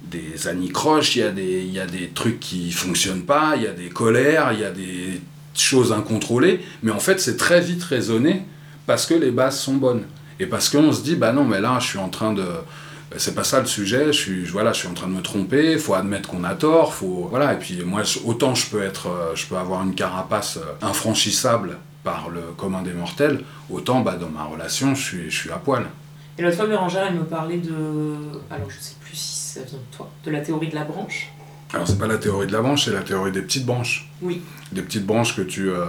des anicroches, il y, a des, il y a des trucs qui fonctionnent pas, il y a des colères, il y a des choses incontrôlées, mais en fait c'est très vite raisonné parce que les bases sont bonnes. Et parce qu'on se dit, bah non, mais là je suis en train de c'est pas ça le sujet, je suis, je- voilà, je suis en train de me tromper, faut admettre qu'on a tort, faut, voilà, et puis moi, je- autant je peux être, euh, je peux avoir une carapace euh, infranchissable par le commun des mortels, autant bah, dans ma relation, je suis, je suis à poil. Et l'autre fois, Bérangère, elle me parlait de. Alors, je sais plus si ça vient de toi, de la théorie de la branche. Alors c'est pas la théorie de la branche, c'est la théorie des petites branches. Oui. Des petites branches que tu, euh,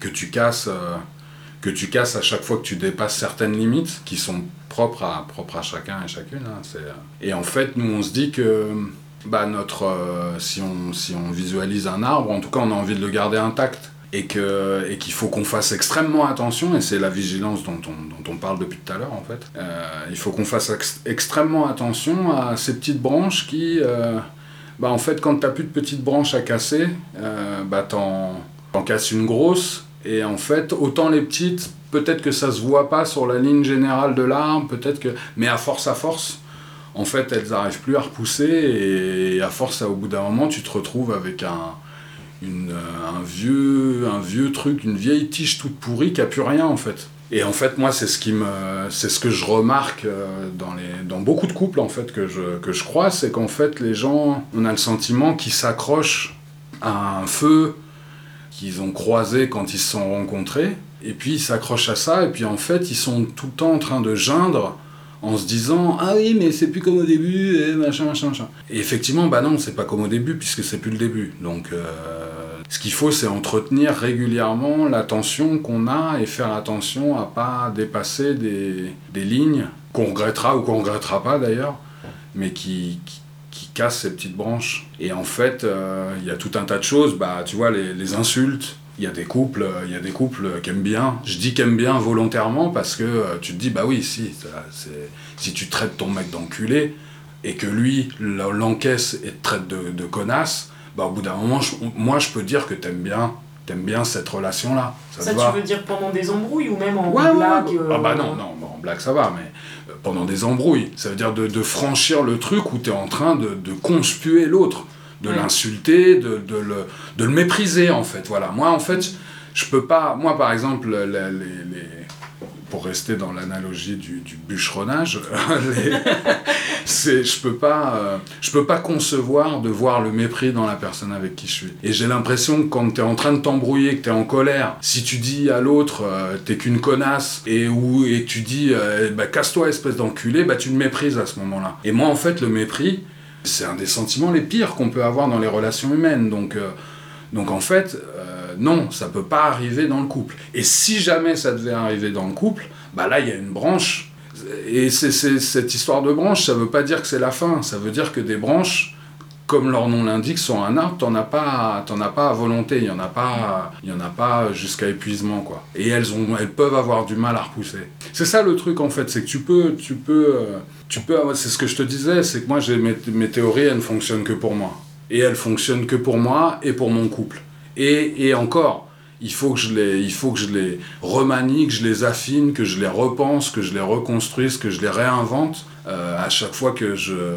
que tu casses, euh, que tu casses à chaque fois que tu dépasses certaines limites qui sont propres à, propres à chacun et chacune. hein, euh. Et en fait, nous on se dit que bah, notre, euh, si, on, si on visualise un arbre, en tout cas on a envie de le garder intact. Et que- et qu'il faut qu'on fasse extrêmement attention, et c'est la vigilance dont on, dont on parle depuis tout à l'heure en fait. Euh, il faut qu'on fasse ex- extrêmement attention à ces petites branches qui, bah, en fait, quand t'as plus de petites branches à casser, euh, bah, t'en casses une grosse. Et en fait, autant les petites, peut-être que ça se voit pas sur la ligne générale de l'arbre, peut-être que. Mais à force à force, en fait, elles n'arrivent plus à repousser. Et à force, au bout d'un moment, tu te retrouves avec un, une, euh, un, vieux, un vieux truc, une vieille tige toute pourrie qui a plus rien, en fait. Et en fait, moi, c'est ce qui me, c'est ce que je remarque euh, dans les, dans beaucoup de couples en fait que je, que je crois, c'est qu'en fait, les gens, on a le sentiment qu'ils s'accrochent à un feu qu'ils ont croisé quand ils se sont rencontrés, et puis ils s'accrochent à ça, et puis en fait, ils sont tout le temps en train de geindre en se disant ah oui mais c'est plus comme au début et machin machin machin et effectivement bah non c'est pas comme au début puisque c'est plus le début. Donc euh, ce qu'il faut c'est entretenir régulièrement l'attention qu'on a et faire attention à pas dépasser des, des lignes qu'on regrettera ou qu'on regrettera pas d'ailleurs mais qui qui cassent ces petites branches. Et en fait, euh, il y a tout un tas de choses. Bah, tu vois, les, les insultes. Il y a des couples, euh, il y a des couples qui aiment bien. Je dis qu'aiment bien volontairement parce que euh, tu te dis, bah oui, si, ça, si tu traites ton mec d'enculé et que lui l'en- l'encaisse et te traite de, de connasse, bah au bout d'un moment, je- moi je peux dire que t'aimes bien, t'aimes bien cette relation-là. Ça, Ça, va. tu veux dire pendant des embrouilles ou même en Ouais, blague ouais. euh, Ah bah non, non, en blague ça va, mais pendant des embrouilles, ça veut dire de, de franchir le truc où tu es en train de, de conspuer l'autre, de Ouais. l'insulter, de, de le, de le mépriser en fait. Voilà, moi en fait, je peux pas, moi par exemple, les- pour rester dans l'analogie du, du bûcheronnage, je peux pas, euh, je peux pas concevoir de voir le mépris dans la personne avec qui je suis. Et j'ai l'impression que quand tu es en train de t'embrouiller, que tu es en colère, si tu dis à l'autre euh, t'es qu'une connasse et ou et tu dis euh, bah, casse-toi espèce d'enculé, bah tu le méprises à ce moment-là. Et moi en fait le mépris, c'est un des sentiments les pires qu'on peut avoir dans les relations humaines. Donc donc en fait, non, ça peut pas arriver dans le couple. Et si jamais ça devait arriver dans le couple, bah là il y a une branche. Et c'est, cette histoire de branche, ça veut pas dire que c'est la fin. Ça veut dire que des branches, comme leur nom l'indique, sur un arbre, t'en as pas, t'en as pas à volonté. Il y en a pas, il y en a pas jusqu'à épuisement quoi. Et elles ont, elles peuvent avoir du mal à repousser. C'est ça le truc en fait, c'est que tu peux, tu peux, euh, tu peux. C'est ce que je te disais, c'est que moi j'ai mes, mes théories, elles ne fonctionnent que pour moi. Et elles fonctionnent que pour moi et pour mon couple. Et, encore, il faut, que je les, il faut que je les remanie, que je les affine, que je les repense, que je les reconstruise, que je les réinvente euh, à chaque fois que je,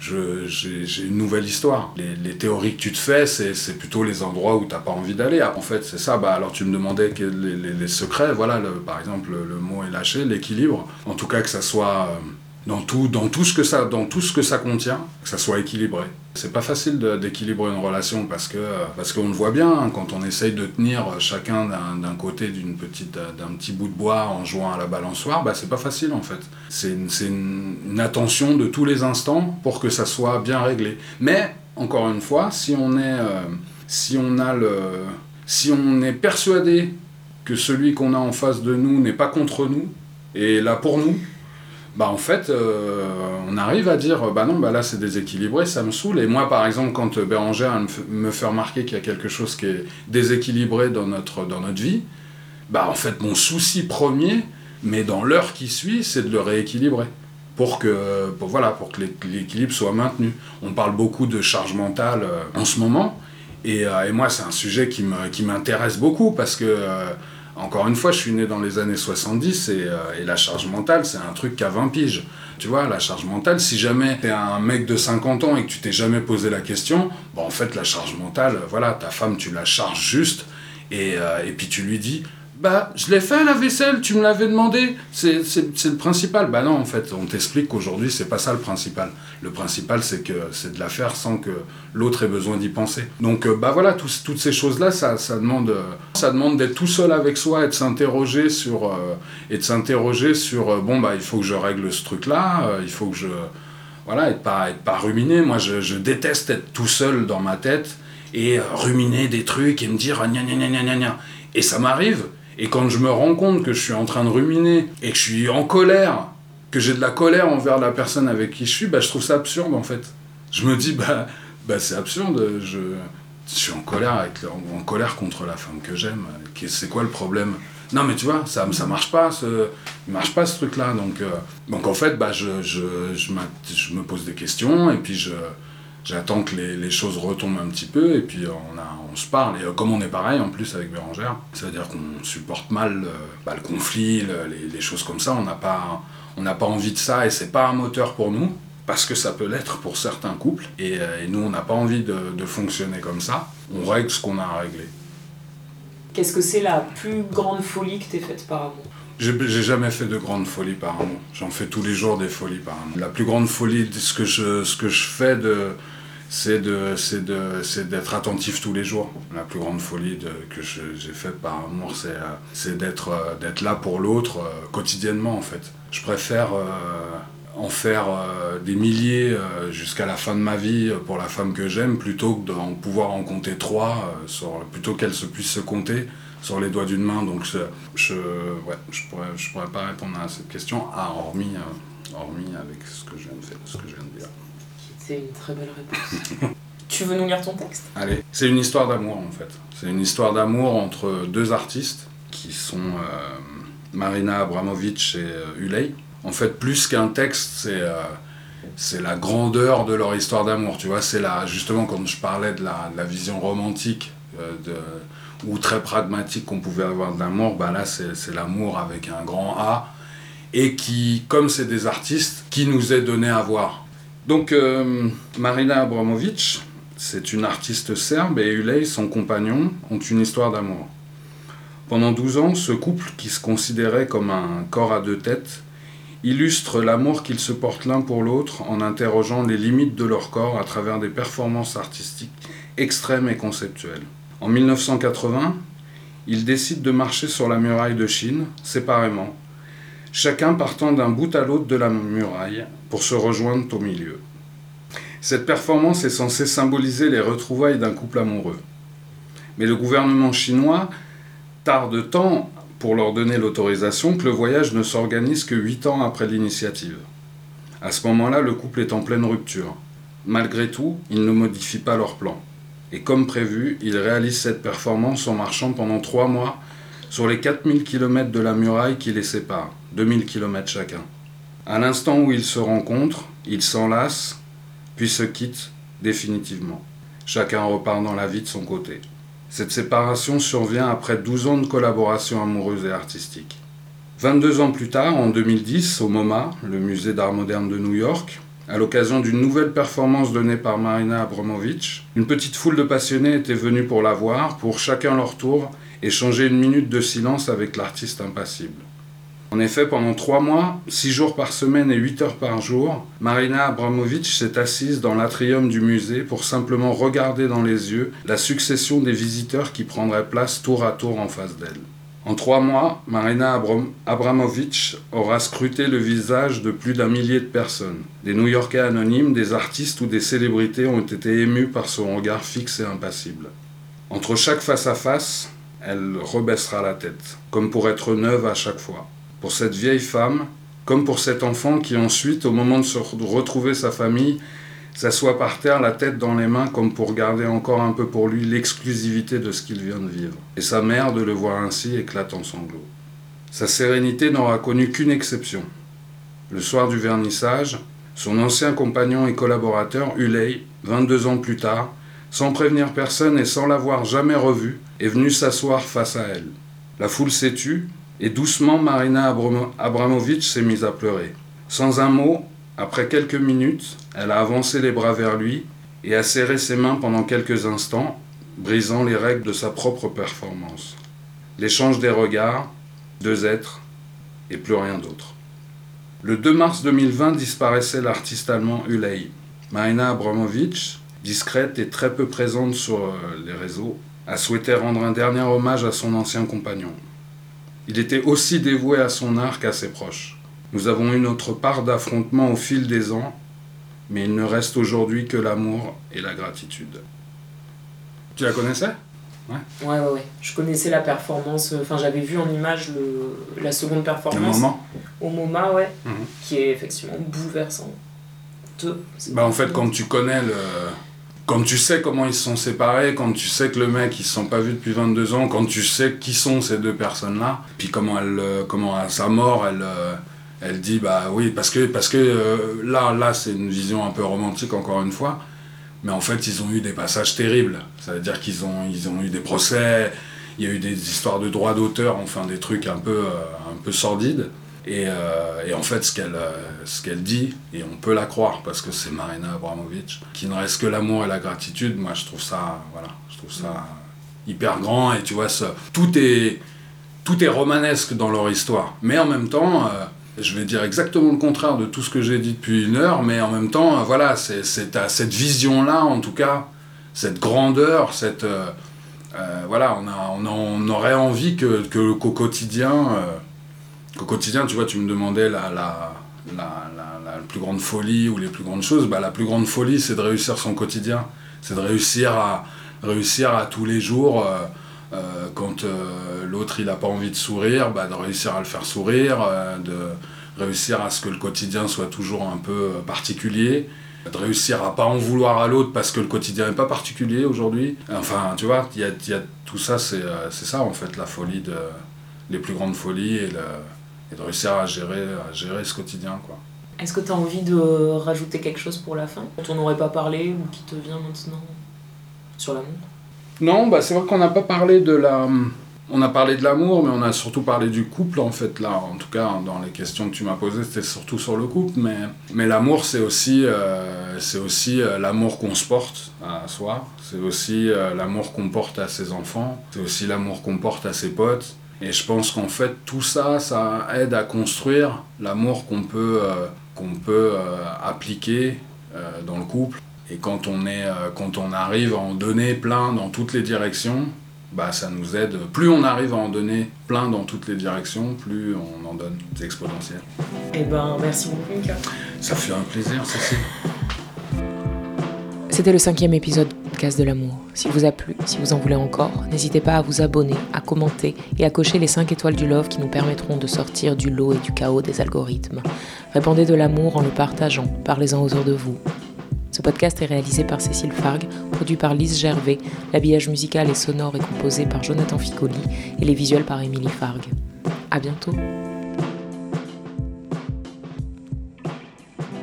j'ai une nouvelle histoire. Les, théories que tu te fais, c'est plutôt les endroits où tu n'as pas envie d'aller. En fait, c'est ça. Bah, alors tu me demandais les, secrets, voilà, par exemple, le, le mot est lâché, l'équilibre. En tout cas, que ça soit euh, dans tout, dans, tout ce que ça, dans tout ce que ça contient, que ça soit équilibré. C'est pas facile d'équilibrer une relation parce que parce qu'on le voit bien hein, quand on essaye de tenir chacun d'un côté d'une petite d'un petit bout de bois en jouant à la balançoire, bah c'est pas facile en fait. C'est une, c'est une, une attention de tous les instants pour que ça soit bien réglé. Mais encore une fois, si on est euh, si on a le, si on est persuadé que celui qu'on a en face de nous n'est pas contre nous et là pour nous, bah en fait, euh, on arrive à dire, bah non, bah là c'est déséquilibré, ça me saoule. Et moi, par exemple, quand Bérangère me fait- remarquer qu'il y a quelque chose qui est déséquilibré dans notre, dans notre vie, bah en fait, mon souci premier, mais dans l'heure qui suit, c'est de le rééquilibrer. Pour que, pour, voilà, pour que l'é- l'équilibre soit maintenu. On parle beaucoup de charge mentale euh, en ce moment. Et, euh, et moi, c'est un sujet qui me- qui m'intéresse beaucoup parce que, encore une fois, je suis né dans les années 70 et, euh, et la charge mentale, c'est un truc qu'à 20 piges. Tu vois, la charge mentale, si jamais t'es un mec de 50 ans et que tu t'es jamais posé la question, bon, en fait, la charge mentale, voilà, ta femme, tu la charges juste et, euh, et puis tu lui dis. Bah, je l'ai fait la vaisselle, tu me l'avais demandé, c'est le principal. Bah non, en fait, on t'explique qu'aujourd'hui, c'est pas ça le principal. Le principal, c'est que c'est de la faire sans que l'autre ait besoin d'y penser. Donc, euh, bah voilà, toutes ces choses-là, ça, demande, euh, ça demande d'être tout seul avec soi et de s'interroger sur, euh, et sur, euh, bon, bah, il faut que je règle ce truc-là, il faut que je, voilà, être pas, être pas ruminé. Moi, je, je déteste être tout seul dans ma tête et ruminer des trucs et me dire, gna gna gna gna gna. Et ça m'arrive. Et quand je me rends compte que je suis en train de ruminer et que je suis en colère, que j'ai de la colère envers la personne avec qui je suis, bah, je trouve ça absurde en fait. Je me dis, bah, bah c'est absurde, je, suis en colère, avec, en, colère contre la femme que j'aime. C'est quoi le problème? Non mais tu vois, ça, ça marche pas, ce, marche pas ce truc-là. Donc, euh, donc en fait, bah, je, je, je me pose des questions et puis je, j'attends que les, les choses retombent un petit peu et puis on, a, on se parle. Et euh, comme on est pareil en plus avec Bérangère, ça veut dire qu'on supporte mal euh, bah, le conflit, le- les, les choses comme ça. On n'a pas, on pas envie de ça et c'est pas un moteur pour nous. Parce que ça peut l'être pour certains couples, et, euh, et nous on n'a pas envie de, de fonctionner comme ça. On règle ce qu'on a à régler. Qu'est-ce que c'est la plus grande folie que t'aies faite par amour? J'ai jamais fait de grandes folies par amour. J'en fais tous les jours des folies par amour. La plus grande folie, ce que je, ce que je fais, de, c'est d'être attentif tous les jours. La plus grande folie que j'ai faite par amour, c'est, euh, euh, d'être là pour l'autre euh, quotidiennement en fait. Je préfère en faire des milliers jusqu'à la fin de ma vie pour la femme que j'aime plutôt que d'en pouvoir en compter trois, sur, plutôt qu'elle se puisse se compter sur les doigts d'une main. Donc je, je, je pourrais, je pourrais pas répondre à cette question, hormis, hormis avec ce que je viens de faire, ce que je viens de dire. C'est une très belle réponse. tu veux nous lire ton texte? Allez, c'est une histoire d'amour en fait. C'est une histoire d'amour entre deux artistes qui sont euh, Marina Abramovic et euh, Ulay. En fait, plus qu'un texte, c'est euh, c'est la grandeur de leur histoire d'amour. Tu vois, c'est la justement quand je parlais de la, de la vision romantique euh, de, ou très pragmatique qu'on pouvait avoir de l'amour, bah là c'est c'est l'amour avec un grand A et qui, comme c'est des artistes, qui nous est donné à voir. Donc euh, Marina Abramovic, c'est une artiste serbe et Ulay, son compagnon, ont une histoire d'amour. Pendant 12 ans, ce couple, qui se considérait comme un corps à deux têtes, illustre l'amour qu'ils se portent l'un pour l'autre en interrogeant les limites de leur corps à travers des performances artistiques extrêmes et conceptuelles. En 1980, ils décident de marcher sur la muraille de Chine, séparément, chacun partant d'un bout à l'autre de la muraille pour se rejoindre au milieu. Cette performance est censée symboliser les retrouvailles d'un couple amoureux. Mais le gouvernement chinois tarde tant pour leur donner l'autorisation que le voyage ne s'organise que huit ans après l'initiative. À ce moment-là, le couple est en pleine rupture. Malgré tout, ils ne modifient pas leur plan. Et comme prévu, ils réalisent cette performance en marchant pendant trois mois sur les 4000 km de la muraille qui les séparent, 2000 km chacun. À l'instant où ils se rencontrent, ils s'enlacent, puis se quittent définitivement. Chacun repart dans la vie de son côté. Cette séparation survient après 12 ans de collaboration amoureuse et artistique. 22 ans plus tard, en 2010, au MoMA, le musée d'art moderne de New York, à l'occasion d'une nouvelle performance donnée par Marina Abramovic, une petite foule de passionnés était venue pour la voir, pour chacun leur tour, échanger une minute de silence avec l'artiste impassible. En effet, pendant trois mois, six jours par semaine et huit heures par jour, Marina Abramovic s'est assise dans l'atrium du musée pour simplement regarder dans les yeux la succession des visiteurs qui prendraient place tour à tour en face d'elle. En trois mois, Marina Abram- aura scruté le visage de plus d'un millier de personnes. Des New-Yorkais anonymes, des artistes ou des célébrités ont été émus par son regard fixe et impassible. Entre chaque face-à-face, elle rebaissera la tête, comme pour être neuve à chaque fois. Pour cette vieille femme, comme pour cet enfant qui ensuite, au moment de retrouver sa famille, s'assoit par terre, la tête dans les mains, comme pour garder encore un peu pour lui l'exclusivité de ce qu'il vient de vivre. Et sa mère, de le voir ainsi, éclate en sanglots. Sa sérénité n'aura connu qu'une exception. Le soir du vernissage, son ancien compagnon et collaborateur, Ulay, 22 ans plus tard, sans prévenir personne et sans l'avoir jamais revu, est venu s'asseoir face à elle. La foule s'est tue, et doucement Marina Abramovitch s'est mise à pleurer. Sans un mot, après quelques minutes, elle a avancé les bras vers lui et a serré ses mains pendant quelques instants, brisant les règles de sa propre performance. L'échange des regards, deux êtres, et plus rien d'autre. Le 2 mars 2020 disparaissait l'artiste allemand Ulay. Marina Abramovitch, discrète et très peu présente sur euh, les réseaux, a souhaité rendre un dernier hommage à son ancien compagnon. Il était aussi dévoué à son art qu'à ses proches. Nous avons eu notre part d'affrontements au fil des ans, mais il ne reste aujourd'hui que l'amour et la gratitude. Tu la connaissais? Ouais. ouais, ouais, ouais. Je connaissais la performance, euh, enfin j'avais vu en image le, la seconde performance. moment Au moment, ouais. Mhm. Qui est effectivement bouleversant. Bah en fait, quand tu connais le quand tu sais comment ils se sont séparés, quand tu sais que le mec ils se sont pas vus depuis 22 ans, quand tu sais qui sont ces deux personnes-là, puis comment elle, euh, comment à sa mort elle, euh, elle dit bah oui parce que parce que euh, là là c'est une vision un peu romantique encore une fois, mais en fait ils ont eu des passages terribles. Ça veut dire qu'ils ont ils ont eu des procès, il y a eu des histoires de droits d'auteur, enfin des trucs un peu un peu sordides. Et, euh, et, en fait, ce qu'elle euh, ce qu'elle dit, et on peut la croire parce que c'est Marina Abramovic, qui ne reste que l'amour et la gratitude, moi je trouve ça, voilà, je trouve ça hyper grand. Et tu vois, ça, tout, est, tout est romanesque dans leur histoire. Mais en même temps, euh, je vais dire exactement le contraire de tout ce que j'ai dit depuis une heure, mais en même temps, voilà, c'est cette vision-là, en tout cas, cette grandeur, cette. voilà, on, a, on, a, on, aurait envie que, que qu'au quotidien au quotidien, tu vois, tu me demandais la, la, la, la, plus grande folie ou les plus grandes choses. Bah, la plus grande folie, c'est de réussir son quotidien. C'est de réussir à, réussir à tous les jours, euh, euh, quand euh, l'autre il n'a pas envie de sourire, bah, de réussir à le faire sourire, de réussir à ce que le quotidien soit toujours un peu particulier de réussir à pas en vouloir à l'autre parce que le quotidien n'est pas particulier aujourd'hui. Enfin, tu vois, y a, y a, tout ça, c'est ça en fait, la folie de les plus grandes folies et le, et de réussir à gérer, à gérer ce quotidien. Quoi. Est-ce que tu as envie de rajouter quelque chose pour la fin dont on n'aurait pas parlé ou qui te vient maintenant sur l'amour? Non, bah c'est vrai qu'on n'a pas parlé de la... On a parlé de l'amour, mais on a surtout parlé du couple, en fait, là. En tout cas, dans les questions que tu m'as posées, c'était surtout sur le couple. Mais, mais l'amour, c'est aussi, euh, c'est aussi euh, l'amour qu'on se porte à soi. C'est aussi euh, l'amour qu'on porte à ses enfants. C'est aussi l'amour qu'on porte à ses potes. Et je pense qu'en fait, tout ça, ça aide à construire l'amour qu'on peut, euh, qu'on peut euh, appliquer euh, dans le couple. Et quand on, est, quand on arrive à en donner plein dans toutes les directions, bah, ça nous aide. Plus on arrive à en donner plein dans toutes les directions, plus on en donne. C'est exponentiel. Eh ben, merci beaucoup, Mika. Ça fait un plaisir, Cécile. C'était le cinquième épisode podcast de l'amour. S'il vous a plu, si vous en voulez encore, n'hésitez pas à vous abonner, à commenter et à cocher les 5 étoiles du love qui nous permettront de sortir du lot et du chaos des algorithmes. Répandez de l'amour en le partageant, parlez-en autour de vous. Ce podcast est réalisé par Cécile Fargue, produit par Lise Gervais, l'habillage musical et sonore est composé par Jonathan Ficoli et les visuels par Émilie Fargue. À bientôt!